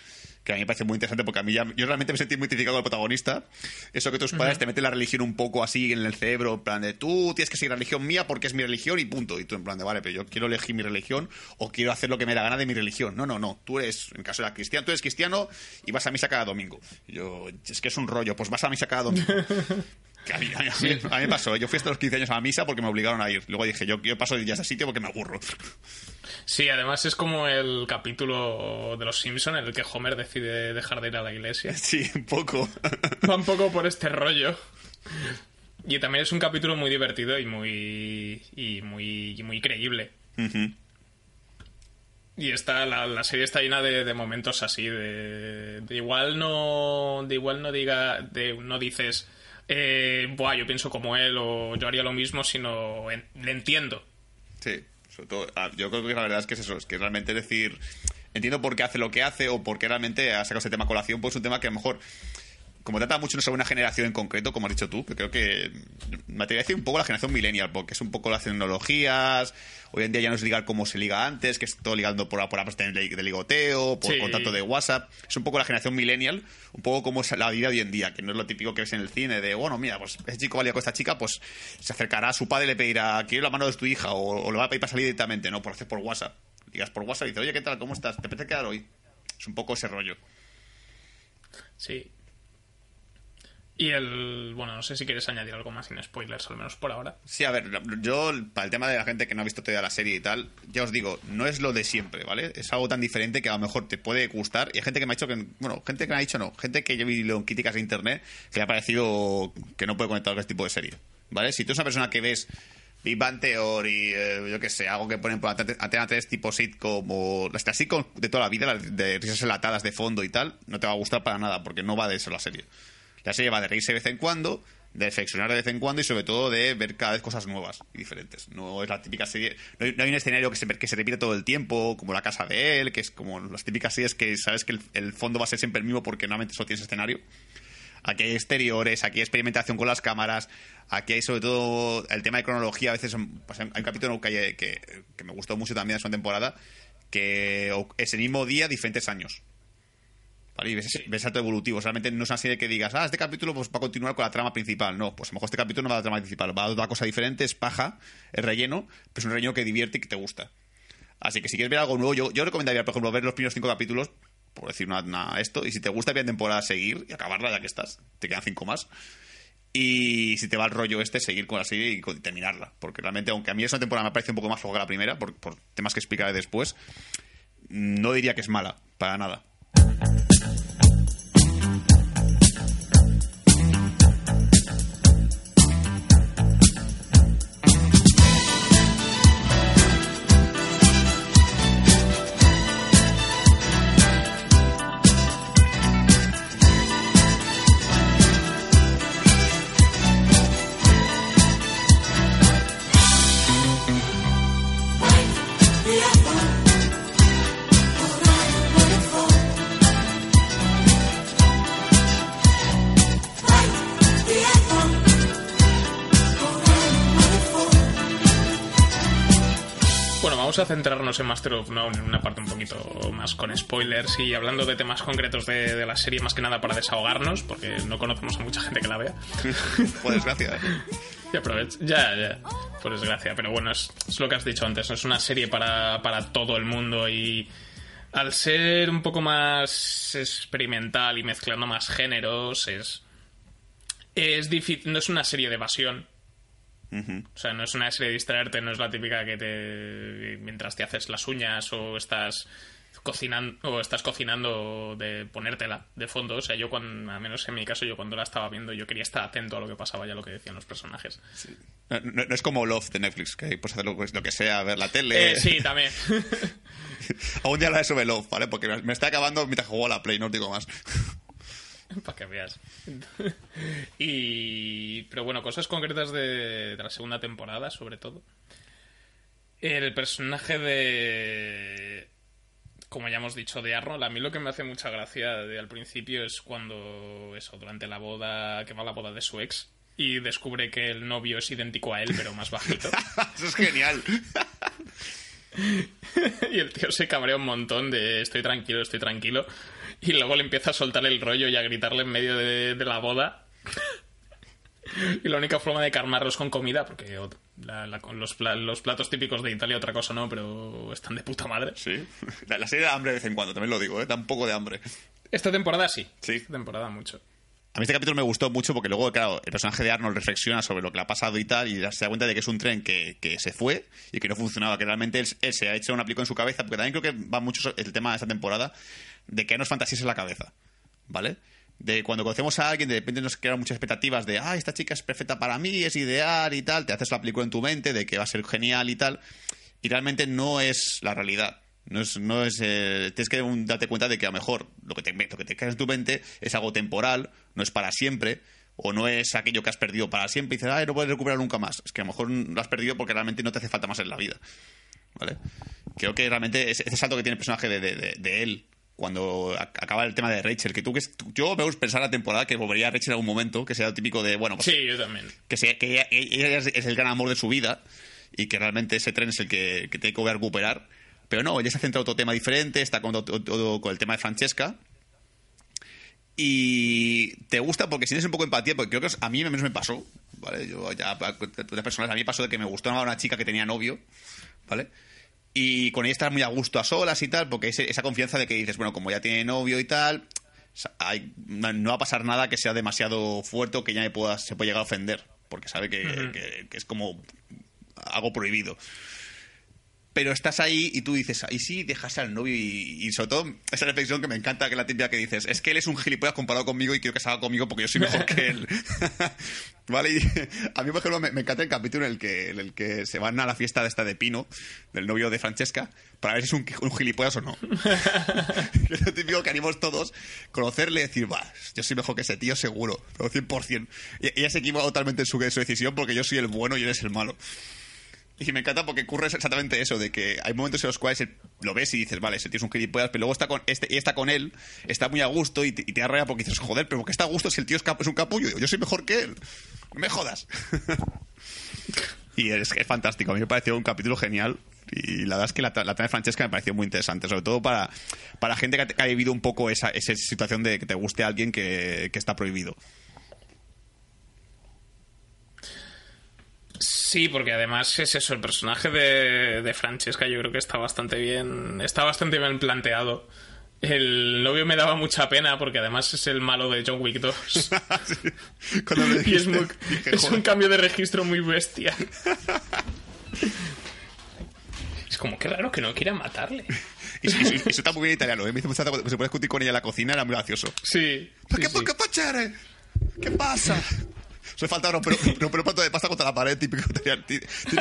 que a mí me parece muy interesante porque a mí ya, yo realmente me sentí muy identificado con el protagonista. Eso que tus padres te meten la religión un poco así en el cerebro, en plan de tú tienes que seguir la religión mía porque es mi religión y punto. Y tú en plan de, vale, pero yo quiero elegir mi religión o quiero hacer lo que me da gana de mi religión. No, no, no. Tú eres, en el caso de la cristiana, tú eres cristiano y vas a misa cada domingo. Yo, es que es un rollo, pues vas a misa cada domingo. Que a, mí, a, mí, a mí- a mí me pasó, yo fui hasta los 15 años a la misa porque me obligaron a ir. Luego dije, yo, yo paso ya a ese sitio porque me aburro. Sí, además es como el capítulo de los Simpson en el que Homer decide dejar de ir a la iglesia. Sí, un poco. Va un poco por este rollo. Y también es un capítulo muy divertido y muy. y muy. y muy creíble. Y está, la, la serie está llena de, de momentos así, de, de igual no. de igual no diga. de no dices. Eh, Buah, yo pienso como él o yo haría lo mismo, sino en- le entiendo. Sí, sobre todo, ah, yo creo que la verdad es que es eso, es que realmente decir, entiendo por qué hace lo que hace o por qué realmente ha sacado ese tema a colación, pues es un tema que a lo mejor, como trata mucho sobre una generación en concreto, como has dicho tú, que creo que materializa un poco la generación millennial, porque es un poco las tecnologías, hoy en día ya no es ligar como se liga antes, que es todo ligando por, por apps de, de ligoteo, por Sí. contacto de WhatsApp, es un poco la generación millennial, un poco como es la vida hoy en día, que no es lo típico que ves en el cine, de, bueno, mira, pues ese chico valía con esta chica, pues se acercará a su padre y le pedirá, quiero la mano de tu hija, o, o le va a pedir para salir directamente, no, por hacer por WhatsApp. Digas por WhatsApp y dices, oye, ¿qué tal? ¿Cómo estás? ¿Te apetece quedar hoy? Es un poco ese rollo. Sí. Y el. Bueno, no sé si quieres añadir algo más sin spoilers, al menos por ahora. Sí, a ver, yo, para el tema de la gente que no ha visto todavía la serie y tal, ya os digo, no es lo de siempre, ¿vale? Es algo tan diferente que a lo mejor te puede gustar. Y hay gente que me ha dicho que, bueno, gente que me ha dicho no, gente que yo vi en críticas de internet que le ha parecido que no puede conectar con este tipo de serie, ¿vale? Si tú eres una persona que ves Big Bang Theory, eh, yo qué sé, algo que ponen por Antena Antena 3 tipo sitcom o las sitcom de toda la vida, las de risas enlatadas de fondo y tal, no te va a gustar para nada porque no va de eso la serie. La serie va de reírse de vez en cuando, de reflexionar de vez en cuando y sobre todo de ver cada vez cosas nuevas y diferentes. No es la típica serie, no hay, un escenario que se, repite todo el tiempo, como la casa de él, que es como las típicas series que sabes que el, fondo va a ser siempre el mismo porque normalmente solo tienes escenario. Aquí hay exteriores, aquí hay experimentación con las cámaras, aquí hay sobre todo el tema de cronología. A veces pues, hay un capítulo que, hay- que, que me gustó mucho también en su temporada, que es el mismo día, diferentes años. ¿Vale? Y ves, ese- ves salto evolutivo. Realmente no es una serie que digas, ah, este capítulo pues, va a continuar con la trama principal. No, pues a lo mejor este capítulo no va a la trama principal, va a otra cosa diferente, es paja, es relleno, pero es un relleno que divierte y que te gusta. Así que si quieres ver algo nuevo, yo, yo recomendaría, por ejemplo, ver los primeros cinco capítulos, por decir una, una- esto, y si te gusta bien temporada, seguir y acabarla ya que estás. Te quedan cinco más. Y si te va el rollo este, seguir con la serie y terminarla. Porque realmente, aunque a mí esa temporada me parece un poco más floja que la primera, por, por temas que explicaré después, no diría que es mala, para nada. A centrarnos en Master of None en una parte un poquito más con spoilers y hablando de temas concretos de, de la serie, más que nada para desahogarnos, porque no conocemos a mucha gente que la vea. Por desgracia. Y aprovech- Ya, ya, por desgracia. Pero bueno, es, es lo que has dicho antes, es una serie para, para todo el mundo y al ser un poco más experimental y mezclando más géneros, es, es difícil, no es una serie de evasión. O sea, no es una serie de distraerte, no es la típica que te. mientras te haces las uñas o estás cocinando o estás cocinando de ponértela de fondo. O sea, yo cuando, al menos en mi caso, yo cuando la estaba viendo, yo quería estar atento a lo que pasaba y a lo que decían los personajes. No, no- no es como Love de Netflix, que puedes hacer lo, lo que sea, ver la tele. Eh, sí, también. Algún día hablaré sobre Love, ¿vale? Porque me- me está acabando mientras juego a la Play, no os digo más. Para que veas. y. Pero bueno, cosas concretas de, de la segunda temporada, sobre todo. El personaje de. Como ya hemos dicho, de Arnold, a mí lo que me hace mucha gracia de al principio es cuando. Eso, durante la boda. que va a la boda de su ex. Y descubre que el novio es idéntico a él, pero más bajito. Eso es genial. y el tío se cabrea un montón de estoy tranquilo, estoy tranquilo. Y luego le empieza a soltar el rollo y a gritarle en medio de, de la boda. y la única forma de calmarlo es con comida, porque la- los, pla- los platos típicos de Italia otra cosa no, pero están de puta madre. Sí. La, la serie da hambre de vez en cuando, también lo digo, ¿eh? Da un poco de hambre. Esta temporada sí. Sí. Esta temporada mucho. Este capítulo me gustó mucho porque luego, claro, el personaje de Arnold reflexiona sobre lo que le ha pasado y tal, y se da cuenta de que es un tren que, que se fue y que no funcionaba, que realmente él, él se ha hecho un aplico en su cabeza, porque también creo que va mucho el tema de esta temporada de que no es fantasías en la cabeza, ¿vale? De cuando conocemos a alguien, de repente nos crean muchas expectativas de, ah, esta chica es perfecta para mí, es ideal y tal, te haces la película en tu mente de que va a ser genial y tal, y realmente no es la realidad. No es, no es, eh, tienes que un- darte cuenta de que a lo mejor lo que, te, lo que te creas en tu mente es algo temporal, no es para siempre, o no es aquello que has perdido para siempre y dices, ay, no puedes recuperar nunca más. Es que a lo mejor lo has perdido porque realmente no te hace falta más en la vida. ¿Vale? Creo que realmente ese, ese salto que tiene el personaje de, de- de- de él cuando acaba el tema de Rachel, que tú que yo me gusta pensar la temporada que volvería a Rachel en algún momento, que sea lo típico de, bueno, pues Sí, yo también. que, sea, que ella, es el gran amor de su vida y que realmente ese tren es el que, que tiene que recuperar. Pero no, ella se centra en otro tema diferente, está con, todo- con el tema de Francesca. Y te gusta porque tienes un poco de empatía, porque creo que a mí menos me pasó, ¿vale? Yo ya, personas, a mí me pasó de que me gustó una chica que tenía novio, ¿vale? Y con ella estar muy a gusto a solas y tal, porque ese- esa confianza de que dices, bueno, como ya tiene novio y tal, hay- no va a pasar nada que sea demasiado fuerte o que ya me pueda, se puede llegar a ofender, porque sabe que, que- que es como algo prohibido. Pero estás ahí y tú dices, ahí sí, dejas al novio y, y sobre todo esa reflexión que me encanta, que es la típica que dices, es que él es un gilipollas comparado conmigo y quiero que salga conmigo porque yo soy mejor que él. ¿Vale? Y a mí, por ejemplo, me, me encanta el capítulo en el, que, en el que se van a la fiesta de esta de Pino, del novio de Francesca, para ver si es un, un gilipollas o no. que es lo típico que haríamos todos, conocerle y decir, va, yo soy mejor que ese tío seguro, pero 100%. Y ella se equivoca totalmente en su, en su decisión porque yo soy el bueno y él es el malo. Y me encanta porque ocurre exactamente eso, de que hay momentos en los cuales lo ves y dices, vale, ese tío es un gilipollas, pero luego está con, este, y está con él, está muy a gusto y te, y te rabia porque dices, joder, pero ¿por qué está a gusto si el tío es, es un capullo? Yo soy mejor que él. No me jodas. y es, fantástico, a mí me pareció un capítulo genial. Y la verdad es que la, la trama de Francesca me pareció muy interesante, sobre todo para, para gente que, ha- que ha vivido un poco esa, esa situación de que te guste alguien que, que está prohibido. Sí, porque además es eso, el personaje de, de Francesca yo creo que está bastante bien, está bastante bien planteado El novio me daba mucha pena porque además es el malo de John Wick 2. Sí. Cuando me y es, dijiste, muy- dije, es un cambio de registro muy bestia. Es como, qué raro que no quiera matarle. Y, y- y- eso está muy bien italiano, ¿eh? Me hizo cuando se puede discutir con ella en la cocina, era muy gracioso. Sí. ¿Por sí, qué, sí. ¿Qué pasa? Se falta romper, romper un plato de pasta contra la pared, típico que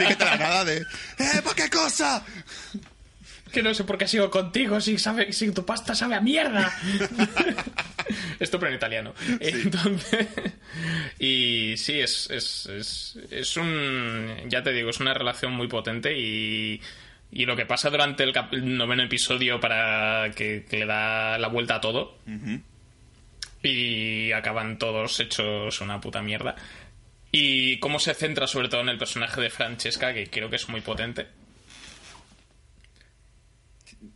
estar nada de. ¡Eh, ¿para qué cosa? Que no sé por qué sigo contigo si, sabe, si tu pasta sabe a mierda. Esto pero en italiano. Entonces, y sí, es, es, es, es un, ya te digo, es una relación muy potente y, y lo que pasa durante el, cap- el noveno episodio para que, que le da la vuelta a todo y acaban todos hechos una puta mierda. Y cómo se centra sobre todo en el personaje de Francesca, que creo que es muy potente.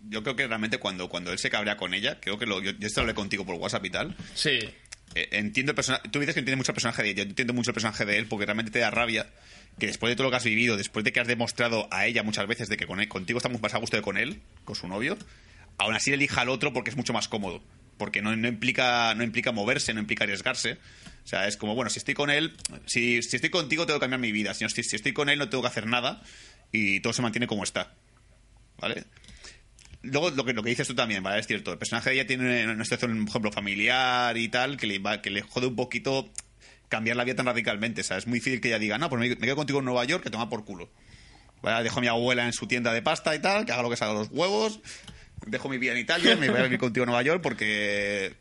Yo creo que realmente cuando, cuando él se cabrea con ella, creo que lo, yo, yo esto hablé contigo por WhatsApp y tal. Sí, eh, entiendo el personaje. Tú dices que entiendes mucho el personaje de ella. Yo entiendo mucho el personaje de él porque realmente te da rabia que después de todo lo que has vivido, después de que has demostrado a ella muchas veces de que con él- contigo está mucho más a gusto que con él, con su novio, aún así elija al otro porque es mucho más cómodo. Porque no, no implica, no implica moverse, no implica arriesgarse. O sea, es como, bueno, si estoy con él, si, si estoy contigo tengo que cambiar mi vida. Si, si estoy con él no tengo que hacer nada y todo se mantiene como está. ¿Vale? Luego, lo que, lo que dices tú también, ¿vale? Es cierto. El personaje ella tiene una situación, por ejemplo, familiar y tal, que le, va- que le jode un poquito cambiar la vida tan radicalmente. O sea, es muy difícil que ella diga, no, pues me, me quedo contigo en Nueva York, que toma por culo. ¿Vale? Dejo a mi abuela en su tienda de pasta y tal, que haga lo que salga los huevos. Dejo mi vida en Italia, me voy a vivir contigo en Nueva York porque...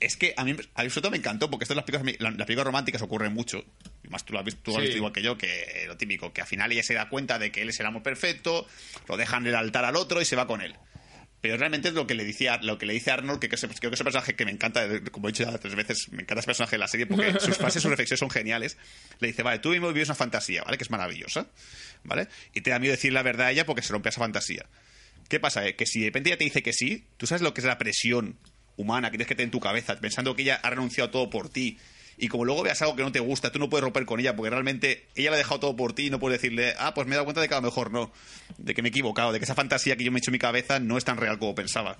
Es que a mí, a mí sobre todo me encantó, porque esto en las películas, las películas románticas ocurre mucho. Y más tú lo has visto, tú lo has Sí. visto igual que yo, que lo típico, que al final ella se da cuenta de que él es el amor perfecto, lo dejan en el altar al otro y se va con él. Pero realmente es lo que le dice, a- lo que le dice Arnold, que, que ese- creo que ese personaje que me encanta, como he dicho ya tres veces, me encanta ese personaje de la serie porque sus frases, sus reflexiones son geniales. Le dice, vale, tú mismo vives una fantasía, ¿vale? Que es maravillosa, ¿vale? Y te da miedo decir la verdad a ella porque se rompe esa fantasía. ¿Qué pasa? Eh, Que si de repente ella te dice que sí, tú sabes lo que es la presión humana que tienes que tener en tu cabeza, pensando que ella ha renunciado todo por ti. Y como luego veas algo que no te gusta, tú no puedes romper con ella, porque realmente ella lo ha dejado todo por ti y no puedes decirle, ah, pues me he dado cuenta de que a lo mejor no, de que me he equivocado, de que esa fantasía que yo me he hecho en mi cabeza no es tan real como pensaba.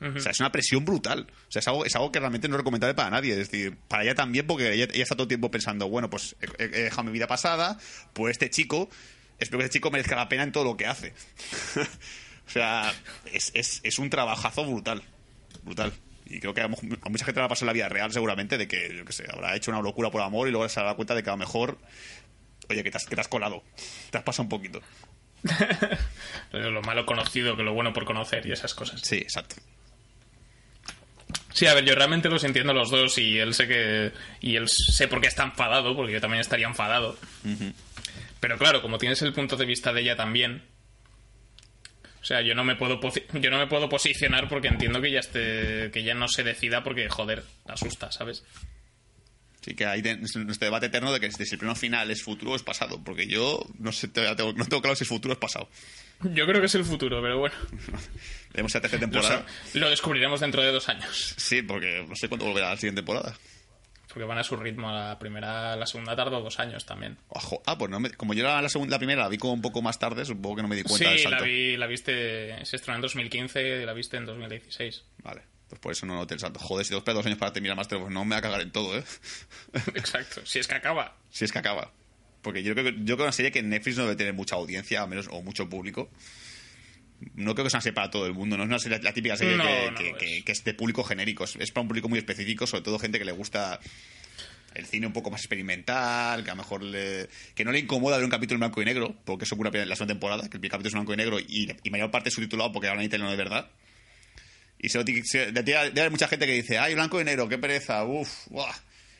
O sea, es una presión brutal. O sea, es algo, es algo que realmente no es recomendable para nadie. Es decir, para ella también, porque ella, ella está todo el tiempo pensando, bueno, pues he, he dejado mi vida pasada, pues este chico, espero que este chico merezca la pena en todo lo que hace. o sea, es, es, es un trabajazo brutal. Brutal. Y creo que a, mu- a mucha gente le ha pasado en la vida real, seguramente, de que, yo qué sé, habrá hecho una locura por amor y luego se dará cuenta de que a lo mejor, oye, que te has, que te has colado. Te has pasado un poquito. lo malo conocido que lo bueno por conocer y esas cosas. Sí, exacto. Sí, a ver, yo realmente los entiendo a los dos y él sé que. Y él sé por qué está enfadado, porque yo también estaría enfadado. Pero claro, como tienes el punto de vista de ella también. O sea, yo no me puedo yo no me puedo posicionar porque entiendo que ella esté, que ella no se decida porque joder, asusta, ¿sabes? Sí, que hay nuestro debate eterno de que si el plano final es futuro o es pasado. Porque yo no sé, tengo- no tengo claro si es futuro o es pasado. Yo creo que es el futuro, pero bueno, Tenemos la tercera lo, temporada. sa- lo descubriremos dentro de dos años, Sí, porque no sé cuándo volverá la siguiente temporada. Porque van a su ritmo la primera, la segunda tarde o dos años también. Ojo. Ah, pues no me- como yo la, la, segunda, la primera la vi como un poco más tarde, supongo que no me di cuenta del Sí, salto. la vi, la viste, se estrenó en 2015, la viste en 2016. Vale, pues por eso no noté el salto. Joder, si esperar dos años para terminar Master, pues no me voy a cagar en todo, ¿eh? Exacto, si es que acaba. si es que acaba. Porque yo creo que, yo creo que una serie que Netflix no debe tener mucha audiencia, al menos, o mucho público. No creo que sea una serie para todo el mundo, no es una serie- la típica serie No, que, no que- lo que- es. que es de público genérico, es, para un público muy específico, sobre todo gente que le gusta el cine un poco más experimental, que a lo mejor le- que no le incomoda ver un capítulo en blanco y negro, porque eso ocurre la segunda temporada, que el primer capítulo es en blanco y negro y, y mayor parte es subtitulado porque hablan italiano de verdad. Y se, se- debe haber mucha gente que dice, ay, blanco y negro, qué pereza, uff, buah,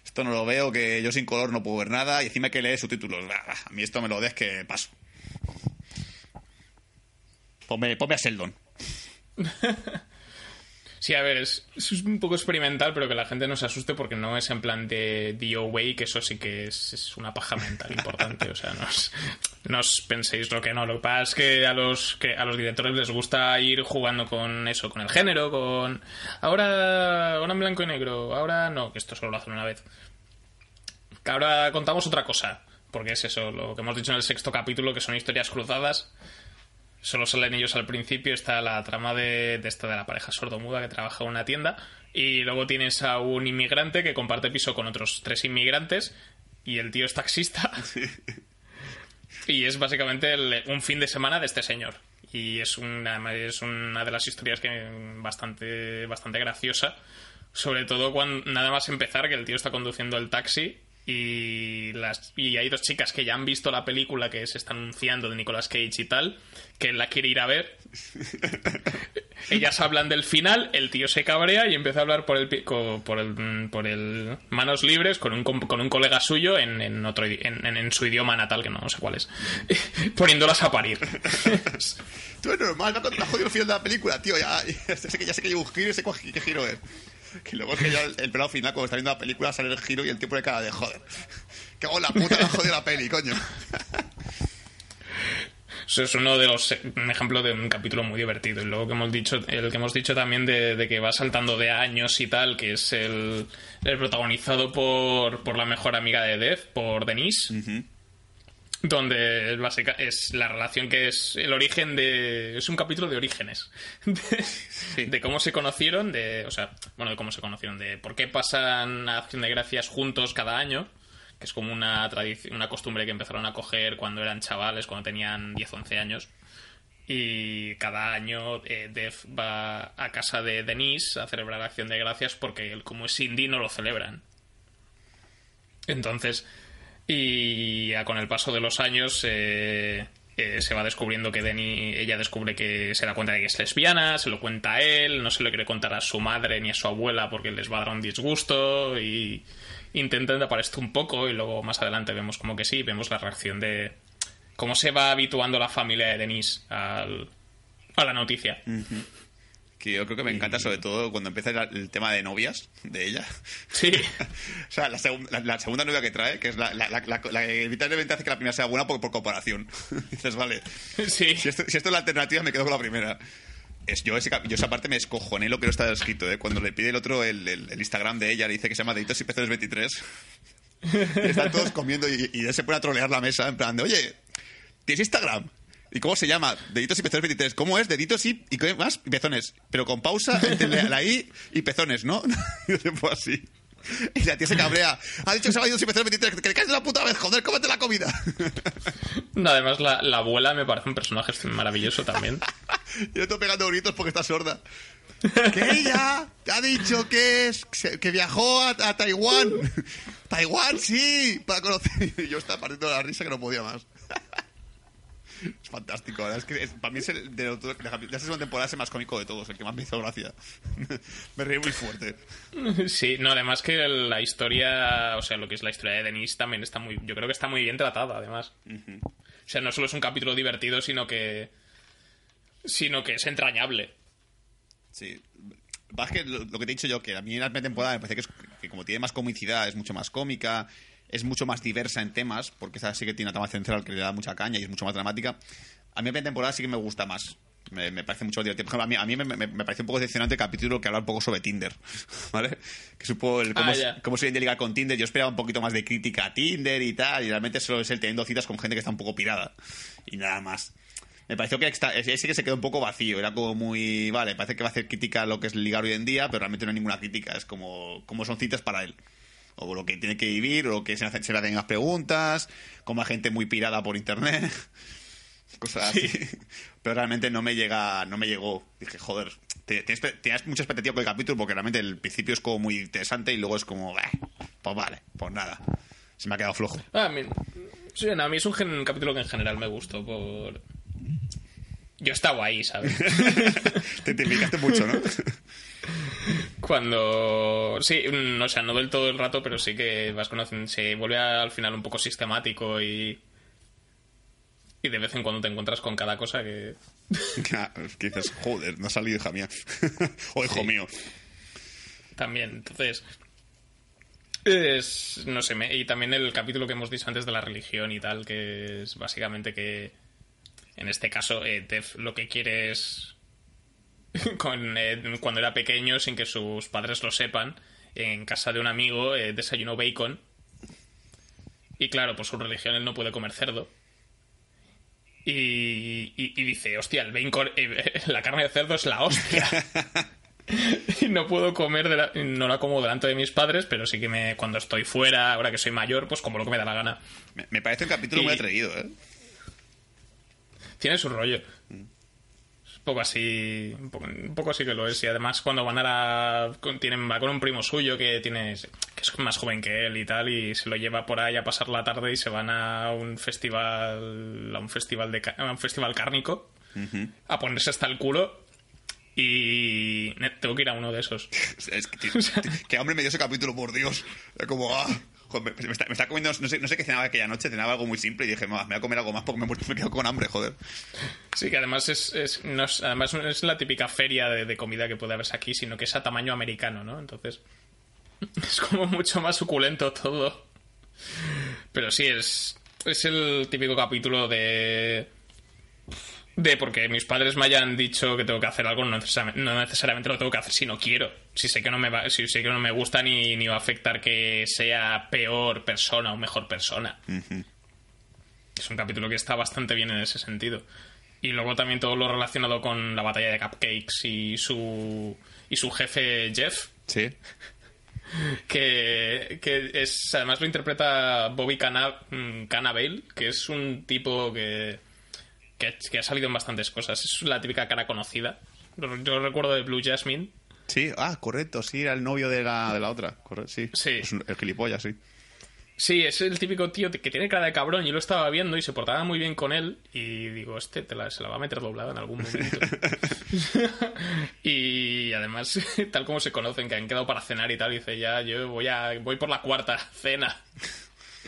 esto no lo veo, que yo sin color no puedo ver nada, y encima que leer subtítulos. A mí esto me lo des que paso. Ponme, ponme a Sheldon. Sí, a ver, es, es un poco experimental, pero que la gente no se asuste porque no es en plan de DOA, que eso sí que es, es una paja mental importante. O sea, no os, no os penséis lo que no. Lo que pasa es que a los que a los directores les gusta ir jugando con eso, con el género, con ahora, ahora en blanco y negro, ahora no, que esto solo lo hacen una vez. Ahora contamos otra cosa, porque es eso, lo que hemos dicho en el sexto capítulo, que son historias cruzadas. Solo salen ellos al principio, está la trama de, de esta de la pareja sordomuda que trabaja en una tienda y luego tienes a un inmigrante que comparte piso con otros tres inmigrantes y el tío es taxista. y es básicamente el- un fin de semana de este señor. Y es una, es una de las historias que bastante, bastante graciosa. Sobre todo cuando nada más empezar que el tío está conduciendo el taxi y las y hay dos chicas que ya han visto la película que se está anunciando de Nicolas Cage y tal, que él la quiere ir a ver ellas hablan del final, el tío se cabrea y empieza a hablar por el por el, por el manos libres con un con un colega suyo en, en otro en, en- su idioma natal que no sé cuál es, poniéndolas a parir. Tú es normal, me ha- me ha jodido el final de la película, tío. Ya, ya sé que ya sé que llevo un giro y sé cuál- qué giro es. Que luego es que ya el, el pelado final, cuando está viendo la película, sale el giro y el tío pone cara de joder. Que hago la puta, ha jodido la peli, coño. Eso es uno de los un ejemplo de un capítulo muy divertido y luego que hemos dicho el que hemos dicho también de, de que va saltando de años y tal que es el, el protagonizado por, por la mejor amiga de Dev por Denise donde es, básica, es la relación que es el origen de es un capítulo de orígenes. De, de cómo se conocieron de o sea bueno de cómo se conocieron de por qué pasan a acción de gracias juntos cada año que es como una tradición una costumbre que empezaron a coger cuando eran chavales cuando tenían 10 11 años. Y cada año eh, Dev va a casa de Denise a celebrar acción de gracias porque él como es indie no lo celebran. Entonces y ya con el paso de los años eh, eh, se va descubriendo que Denny, ella descubre que se da cuenta de que es lesbiana, se lo cuenta a él, no se lo quiere contar a su madre ni a su abuela porque les va a dar un disgusto y intentan tapar esto un poco y luego más adelante vemos como que sí, vemos la reacción de cómo se va habituando la familia de Denise al, a la noticia. Que yo creo que me encanta sobre todo cuando empieza el, tema de novias de ella. Sí, O sea, la, segun- la- la segunda novia que trae, que es la, la, la, que evitablemente hace que la primera sea buena por, por comparación. Dices, vale, sí. si esto, si esto es la alternativa, me quedo con la primera. Es, yo, ese, yo esa parte me escojoné lo que no está escrito, ¿eh? Cuando le pide el otro el, el- el Instagram de ella, le dice que se llama Deditos y Pezones 23. y están todos comiendo y, y se pone a trolear la mesa en plan de, oye, ¿tienes Instagram? ¿Y cómo se llama? Deditos y pezones 23. ¿Cómo es? Deditos y, y qué más? Y pezones. Pero con pausa entre la, I y pezones, ¿no? y yo tipo así. Y la tía se cabrea. Ha dicho que se deditos y pezones 23. Que le caes de la puta vez, joder, cómete la comida. No, además la, la abuela me parece un personaje maravilloso también. yo estoy pegando gritos porque está sorda. Que ella te ha dicho que es que viajó a, a Taiwán. Taiwán, sí, para conocer. Y yo estaba partiendo la risa que no podía más. Es fantástico, la verdad es que es- para mí es el de, los- de la segunda temporada es el más cómico de todos, el que más me hizo gracia. me reí muy fuerte. Sí, no, además que la historia, o sea, lo que es la historia de Denise también está muy, yo creo que está muy bien tratada, además. O sea, no solo es un capítulo divertido, sino que, sino que es entrañable. Sí. Vas que lo, lo que te he dicho yo, que a mí en la primera temporada me parece que, es, que como tiene más comicidad, es mucho más cómica, es mucho más diversa en temas, porque esta sí que tiene una trama central que le da mucha caña y es mucho más dramática. A mí la primera temporada sí que me gusta más. Me, me parece mucho más divertido. Por ejemplo, a mí, a mí me, me, me parece un poco decepcionante el capítulo que habla un poco sobre Tinder, ¿vale? Que supo el cómo, Ah, ya. cómo se ligar con Tinder. Yo esperaba un poquito más de crítica a Tinder y tal, y realmente solo es el teniendo citas con gente que está un poco pirada. Y nada más. Me pareció que esta- ese que se quedó un poco vacío. Era como muy. Vale, parece que va a hacer crítica a lo que es ligar hoy en día, pero realmente no hay ninguna crítica. Es como, como son citas para él. O lo que tiene que vivir, o lo que se, hace- se le hacen las preguntas, como hay gente muy pirada por internet. Cosas así. Pero realmente no me llega, no me llegó. Dije, joder, te- tienes, tenías mucha expectativa con el capítulo porque realmente el principio es como muy interesante y luego es como, "Eh, pues vale, pues nada. Se me ha quedado flojo. Ah, a mí, sí, no, a mí es un, gen- un capítulo que en general me gustó por... Yo estaba ahí, ¿sabes? te identificaste mucho, ¿no? Cuando. Sí, mm, o sea, no del todo el rato, pero sí que vas conociendo. Se vuelve al final un poco sistemático y. Y de vez en cuando te encuentras con cada cosa que. Dices, joder, no ha salido hija mía. o hijo Sí. mío. También, entonces. Es. No sé, me- y también el capítulo que hemos dicho antes de la religión y tal, que es básicamente que. En este caso, eh, Dev lo que quiere es. con, eh, cuando era pequeño, sin que sus padres lo sepan, en casa de un amigo eh, desayunó bacon. Y claro, por su religión él no puede comer cerdo. y, y- y dice, hostia, el bacon, eh, la carne de cerdo es la hostia. y no puedo comer, de la- no la como delante de mis padres, pero sí que me, cuando estoy fuera, ahora que soy mayor, pues como lo que me da la gana. Me, me parece un capítulo muy atrevido, ¿eh? Tiene su rollo. Un poco así, un poco, un poco así que lo es. Y además cuando van a la... con- Tienen, va con un primo suyo que tiene que es más joven que él y tal, y se lo lleva por ahí a pasar la tarde y se van a un festival, a un festival de a un festival cárnico, a ponerse hasta el culo. Y tengo que ir a uno de esos. Es que, tío, que hambre me dio ese capítulo, por Dios. Es como, ah, me, está, comiendo, no sé, no sé qué cenaba aquella noche, cenaba algo muy simple y dije, "Ma, me voy a comer algo más porque me, me quedo con hambre, joder. Sí, que además es, es, no es- además no es la típica feria de, de comida que puede haberse aquí, sino que es a tamaño americano, ¿no? Entonces es como mucho más suculento todo. Pero sí, es, es el típico capítulo de... De porque mis padres me hayan dicho que tengo que hacer algo, no necesariamente, no necesariamente lo tengo que hacer si no quiero. Si sé que no me va, si sé que no me gusta ni, ni va a afectar que sea peor persona o mejor persona. Es un capítulo que está bastante bien en ese sentido. Y luego también todo lo relacionado con la batalla de Cupcakes y su y su jefe Jeff, Sí. que, que es además lo interpreta Bobby mm, Cannavale, que es un tipo que, que, que ha salido en bastantes cosas. Es la típica cara conocida. Yo recuerdo de Blue Jasmine. Sí, ah, correcto, sí, era el novio de la, de la otra. Correcto, sí. Sí. Es un- el gilipollas, sí. Sí, es el típico tío que tiene cara de cabrón. Yo lo estaba viendo y se portaba muy bien con él. Y digo, este te la, se la va a meter doblada en algún momento. y además, tal como se conocen, que han quedado para cenar y tal, dice ya, yo voy a voy por la cuarta cena.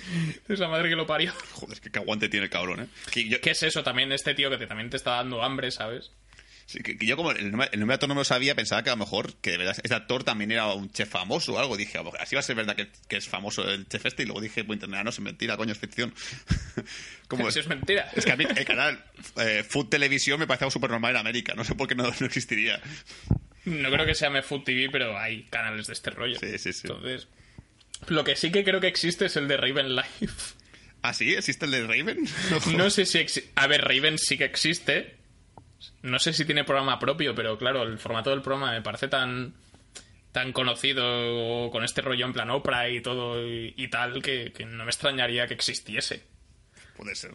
Es la madre que lo parió. Joder, es que, que aguante tiene el cabrón, ¿eh? Que yo, ¿Qué es eso? También este tío que te, también te está dando hambre, ¿sabes? sí, que- que yo como el nombre, el nombre de actor no me lo sabía, pensaba que a lo mejor que de verdad este actor también era un chef famoso o algo. Dije, a lo mejor así va a ser verdad que, que es famoso el chef este. Y luego dije por internet, no, es mentira, coño, es ficción. como Eso es mentira. Es que a mí el canal eh, Food Televisión me parece algo súper normal en América. No sé por qué no, no existiría. No creo que se llame Food TV, pero hay canales de este rollo. Sí, sí, sí. Entonces, lo que sí que creo que existe es el de Raven Life. ¿Ah, sí? ¿Existe el de Raven? No sé si... exi- A ver, Raven sí que existe. No sé si tiene programa propio, pero claro, el formato del programa me parece tan tan conocido con este rollo en plan Oprah y todo y, y tal que, que no me extrañaría que existiese. Puede ser.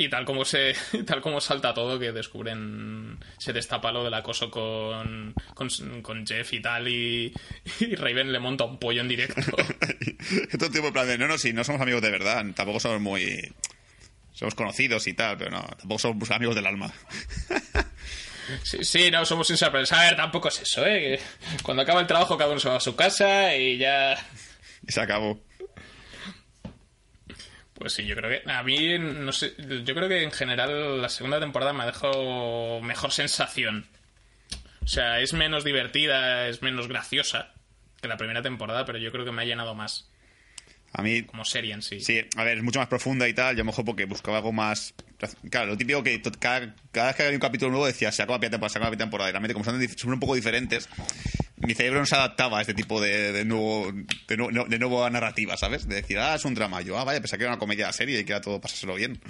Y tal como se tal como salta todo que descubren se destapa lo del acoso con, con, con Jeff y tal y, y Raven le monta un pollo en directo. Todo tipo en plan de, no, no, sí, no somos amigos de verdad. Tampoco somos muy... Somos conocidos y tal, pero no, tampoco somos amigos del alma. Sí, sí, no, somos inservibles. A ver, tampoco es eso, ¿eh? Cuando acaba el trabajo cada uno se va a su casa y ya... Y se acabó. Pues sí, yo creo que... A mí, no sé, yo creo que en general la segunda temporada me ha dejado mejor sensación. O sea, es menos divertida, es menos graciosa que la primera temporada, pero yo creo que me ha llenado más A mí, como serie en sí. sí, a ver, es mucho más profunda y tal. Yo a lo mejor porque buscaba algo más... Claro, lo típico que cada, cada vez que había un capítulo nuevo decía, se acaba la temporada, se acaba la temporada. Y realmente, como son, un poco diferentes, mi cerebro no se adaptaba a este tipo de, de nuevo de, de nueva narrativa, ¿sabes? De decir, ah, es un drama. Yo, ah, vaya, pensaba que era una comedia serie y que era todo pasárselo bien.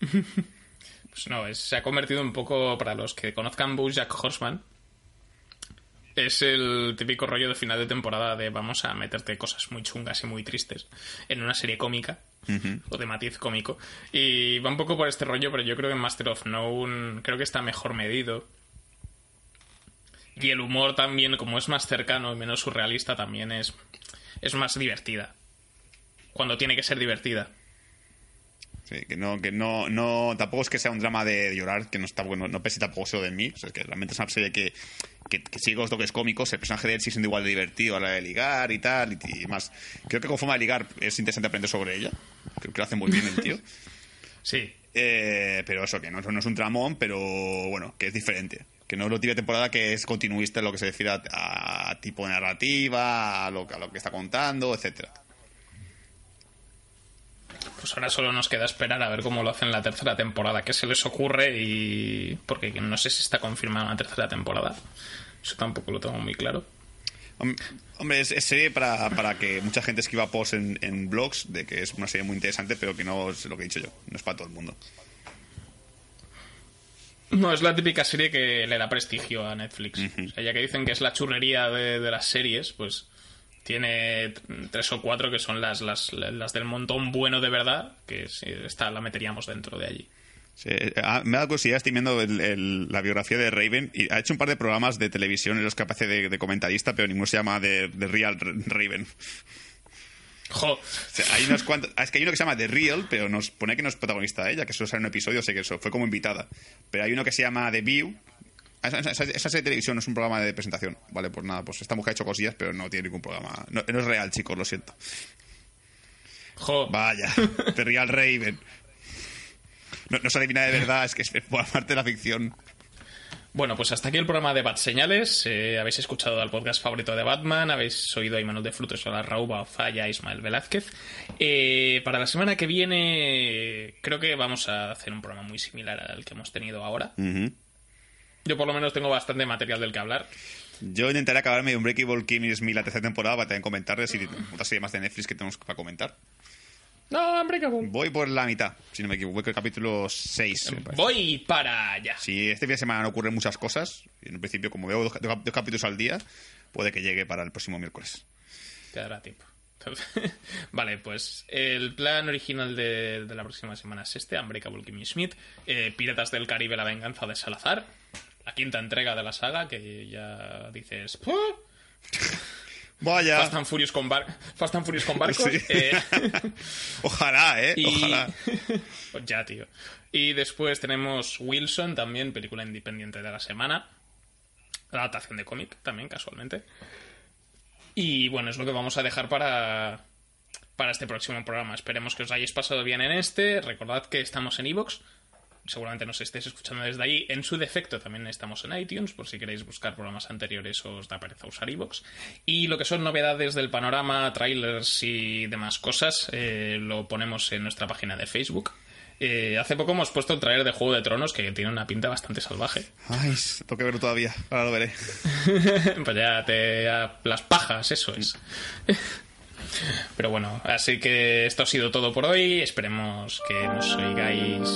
Pues no, es- se ha convertido un poco, para los que conozcan Jack Horseman, es el típico rollo de final de temporada de vamos a meterte cosas muy chungas y muy tristes en una serie cómica o de matiz cómico. Y va un poco por este rollo, pero yo creo que en Master of None creo que está mejor medido. Y el humor también, como es más cercano y menos surrealista, también es, es más divertida. Cuando tiene que ser divertida. Sí, que no, que no, no, tampoco es que sea un drama de llorar, que no está, bueno, no pese tampoco eso de mí, o sea, es que realmente es una serie que, que, que sigue los toques cómicos, el personaje de él sigue siendo igual de divertido a la de ligar y tal, y, y más, creo que con forma de ligar es interesante aprender sobre ella, creo que lo hace muy bien el tío, Sí, Eh, pero eso, que no, no es un tramón, pero bueno, que es diferente, que no es lo típico de temporada que es continuista en lo que se refiere a, a tipo de narrativa, a lo, a lo que está contando, etcétera. Pues ahora solo nos queda esperar a ver cómo lo hacen la tercera temporada, qué se les ocurre y... porque no sé si está confirmada una tercera temporada. Eso tampoco lo tengo muy claro. Hombre, es, serie para, para, que mucha gente escriba posts en, en, blogs de que es una serie muy interesante, pero que no es lo que he dicho yo, no es para todo el mundo. No, es la típica serie que le da prestigio a Netflix. o sea, ya que dicen que es la churrería de, de, las series, pues tiene tres o cuatro que son las, las, las del montón bueno de verdad, que si esta la meteríamos dentro de allí. Sí, ah, me da curiosidad, estoy viendo la biografía de Raven y ha hecho un par de programas de televisión en los que aparece de, comentarista, pero ninguno se llama de, Real Raven. Jo. hay unos cuantos, ah, es que hay uno que se llama The Real, pero nos pone que no es protagonista ella, que solo sale en un episodio, sé que eso fue como invitada. Pero hay uno que se llama The View. Ah, esa, esa, serie de televisión no es un programa de presentación, ¿vale? Pues nada, pues esta mujer ha hecho cosillas, pero no tiene ningún programa. No, es real, chicos, lo siento. Jo. Vaya, The Real Raven no, no se adivina de verdad, es que es por parte de la ficción. Bueno, pues hasta aquí el programa de Bat Señales. Eh, habéis escuchado al podcast favorito de Batman, habéis oído a Imanol de Frutos, a la Rauba, Falla, Ismael Velázquez. Eh, para la semana que viene, creo que vamos a hacer un programa muy similar al que hemos tenido ahora. Yo, por lo menos, tengo bastante material del que hablar. Yo intentaré acabarme de un Breakable Kimmy Smith la tercera temporada para también comentarles y otras series más de Netflix que tenemos para comentar. No, Unbreakable. Voy por la mitad, si no me equivoco. Voy el capítulo 6. Voy para allá. Si este fin de semana no ocurren muchas cosas, en un principio, como veo dos, capítulos al día, puede que llegue para el próximo miércoles. Te dará tiempo. vale, pues el plan original de, la próxima semana es este: Unbreakable Kimmy Smith, eh, Piratas del Caribe, la venganza de Salazar, la quinta entrega de la saga, que ya dices. Vaya. Fast and Furious con, Fast and Furious con barcos. Eh. Ojalá, ¿eh? Ojalá. pues ya, tío. Y después tenemos Wilson, también, película independiente de la semana. Adaptación de cómic, también, casualmente. Y bueno, es lo que vamos a dejar para, para este próximo programa. Esperemos que os hayáis pasado bien en este. Recordad que estamos en Evox seguramente nos estéis escuchando desde ahí. En su defecto también estamos en iTunes, por si queréis buscar programas anteriores o os da pereza usar iVoox. Y lo que son novedades del panorama, trailers y demás cosas, eh, lo ponemos en nuestra página de Facebook. Eh, hace poco hemos puesto el trailer de Juego de Tronos que tiene una pinta bastante salvaje. Ay, tengo que verlo todavía, ahora lo veré. pues ya te. las pajas, eso es. Pero bueno, así que esto ha sido todo por hoy. Esperemos que nos oigáis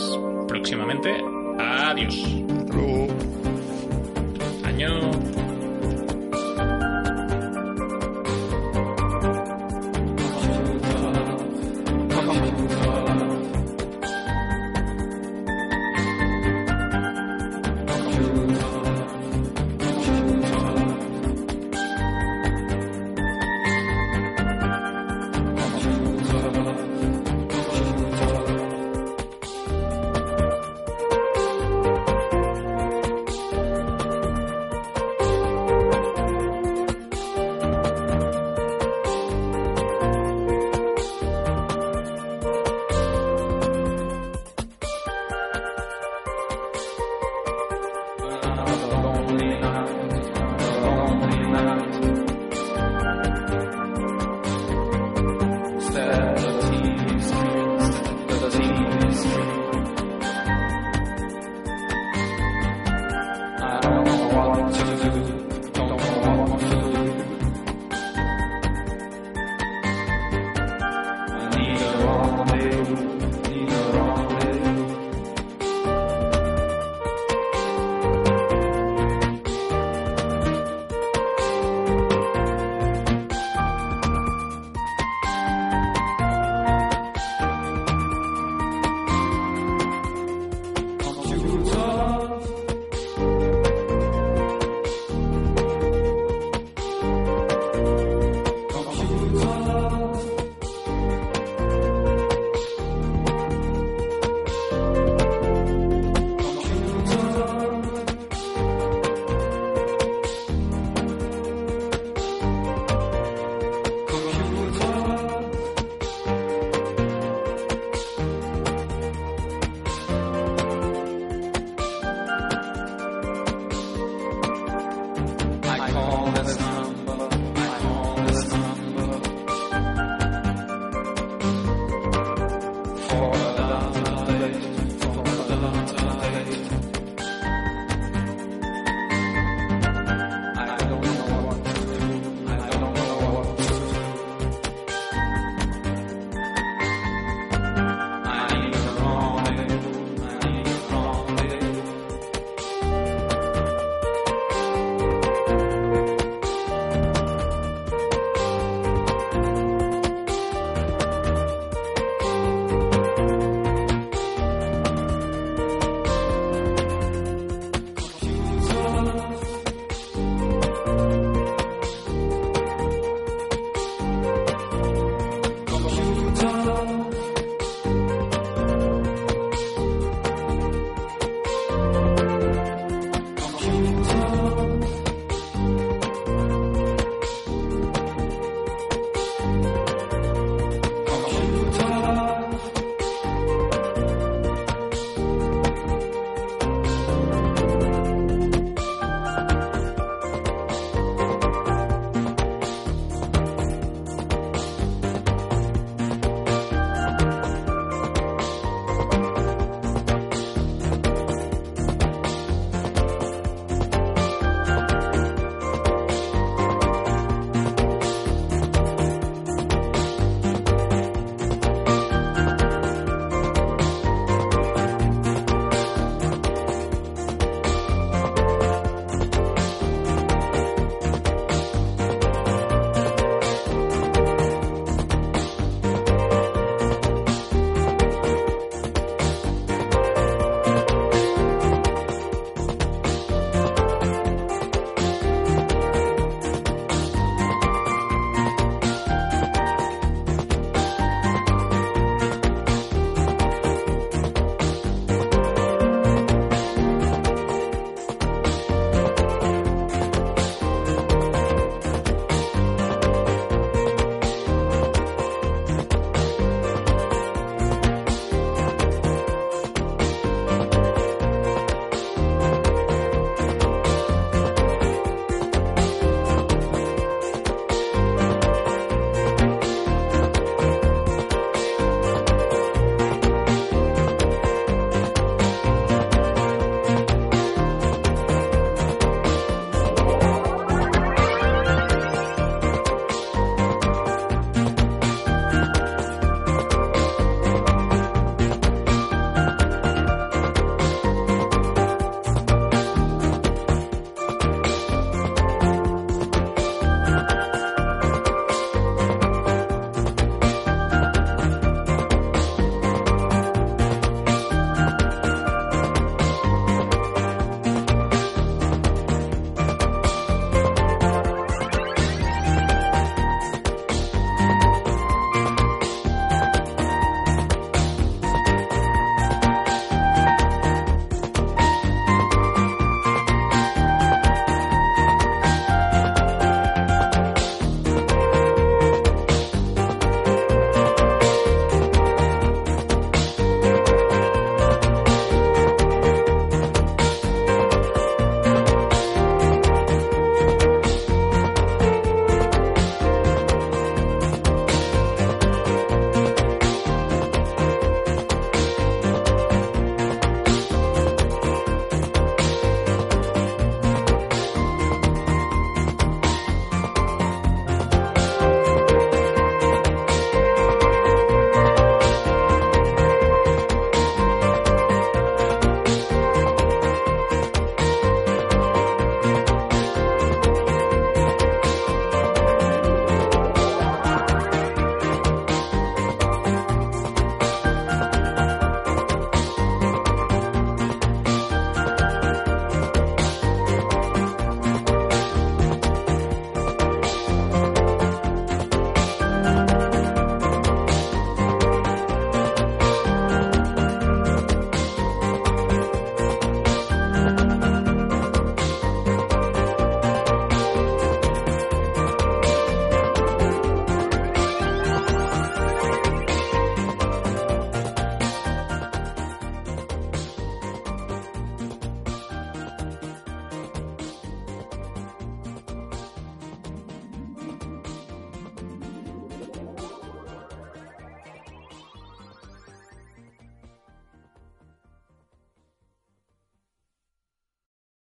próximamente. Adiós. Año.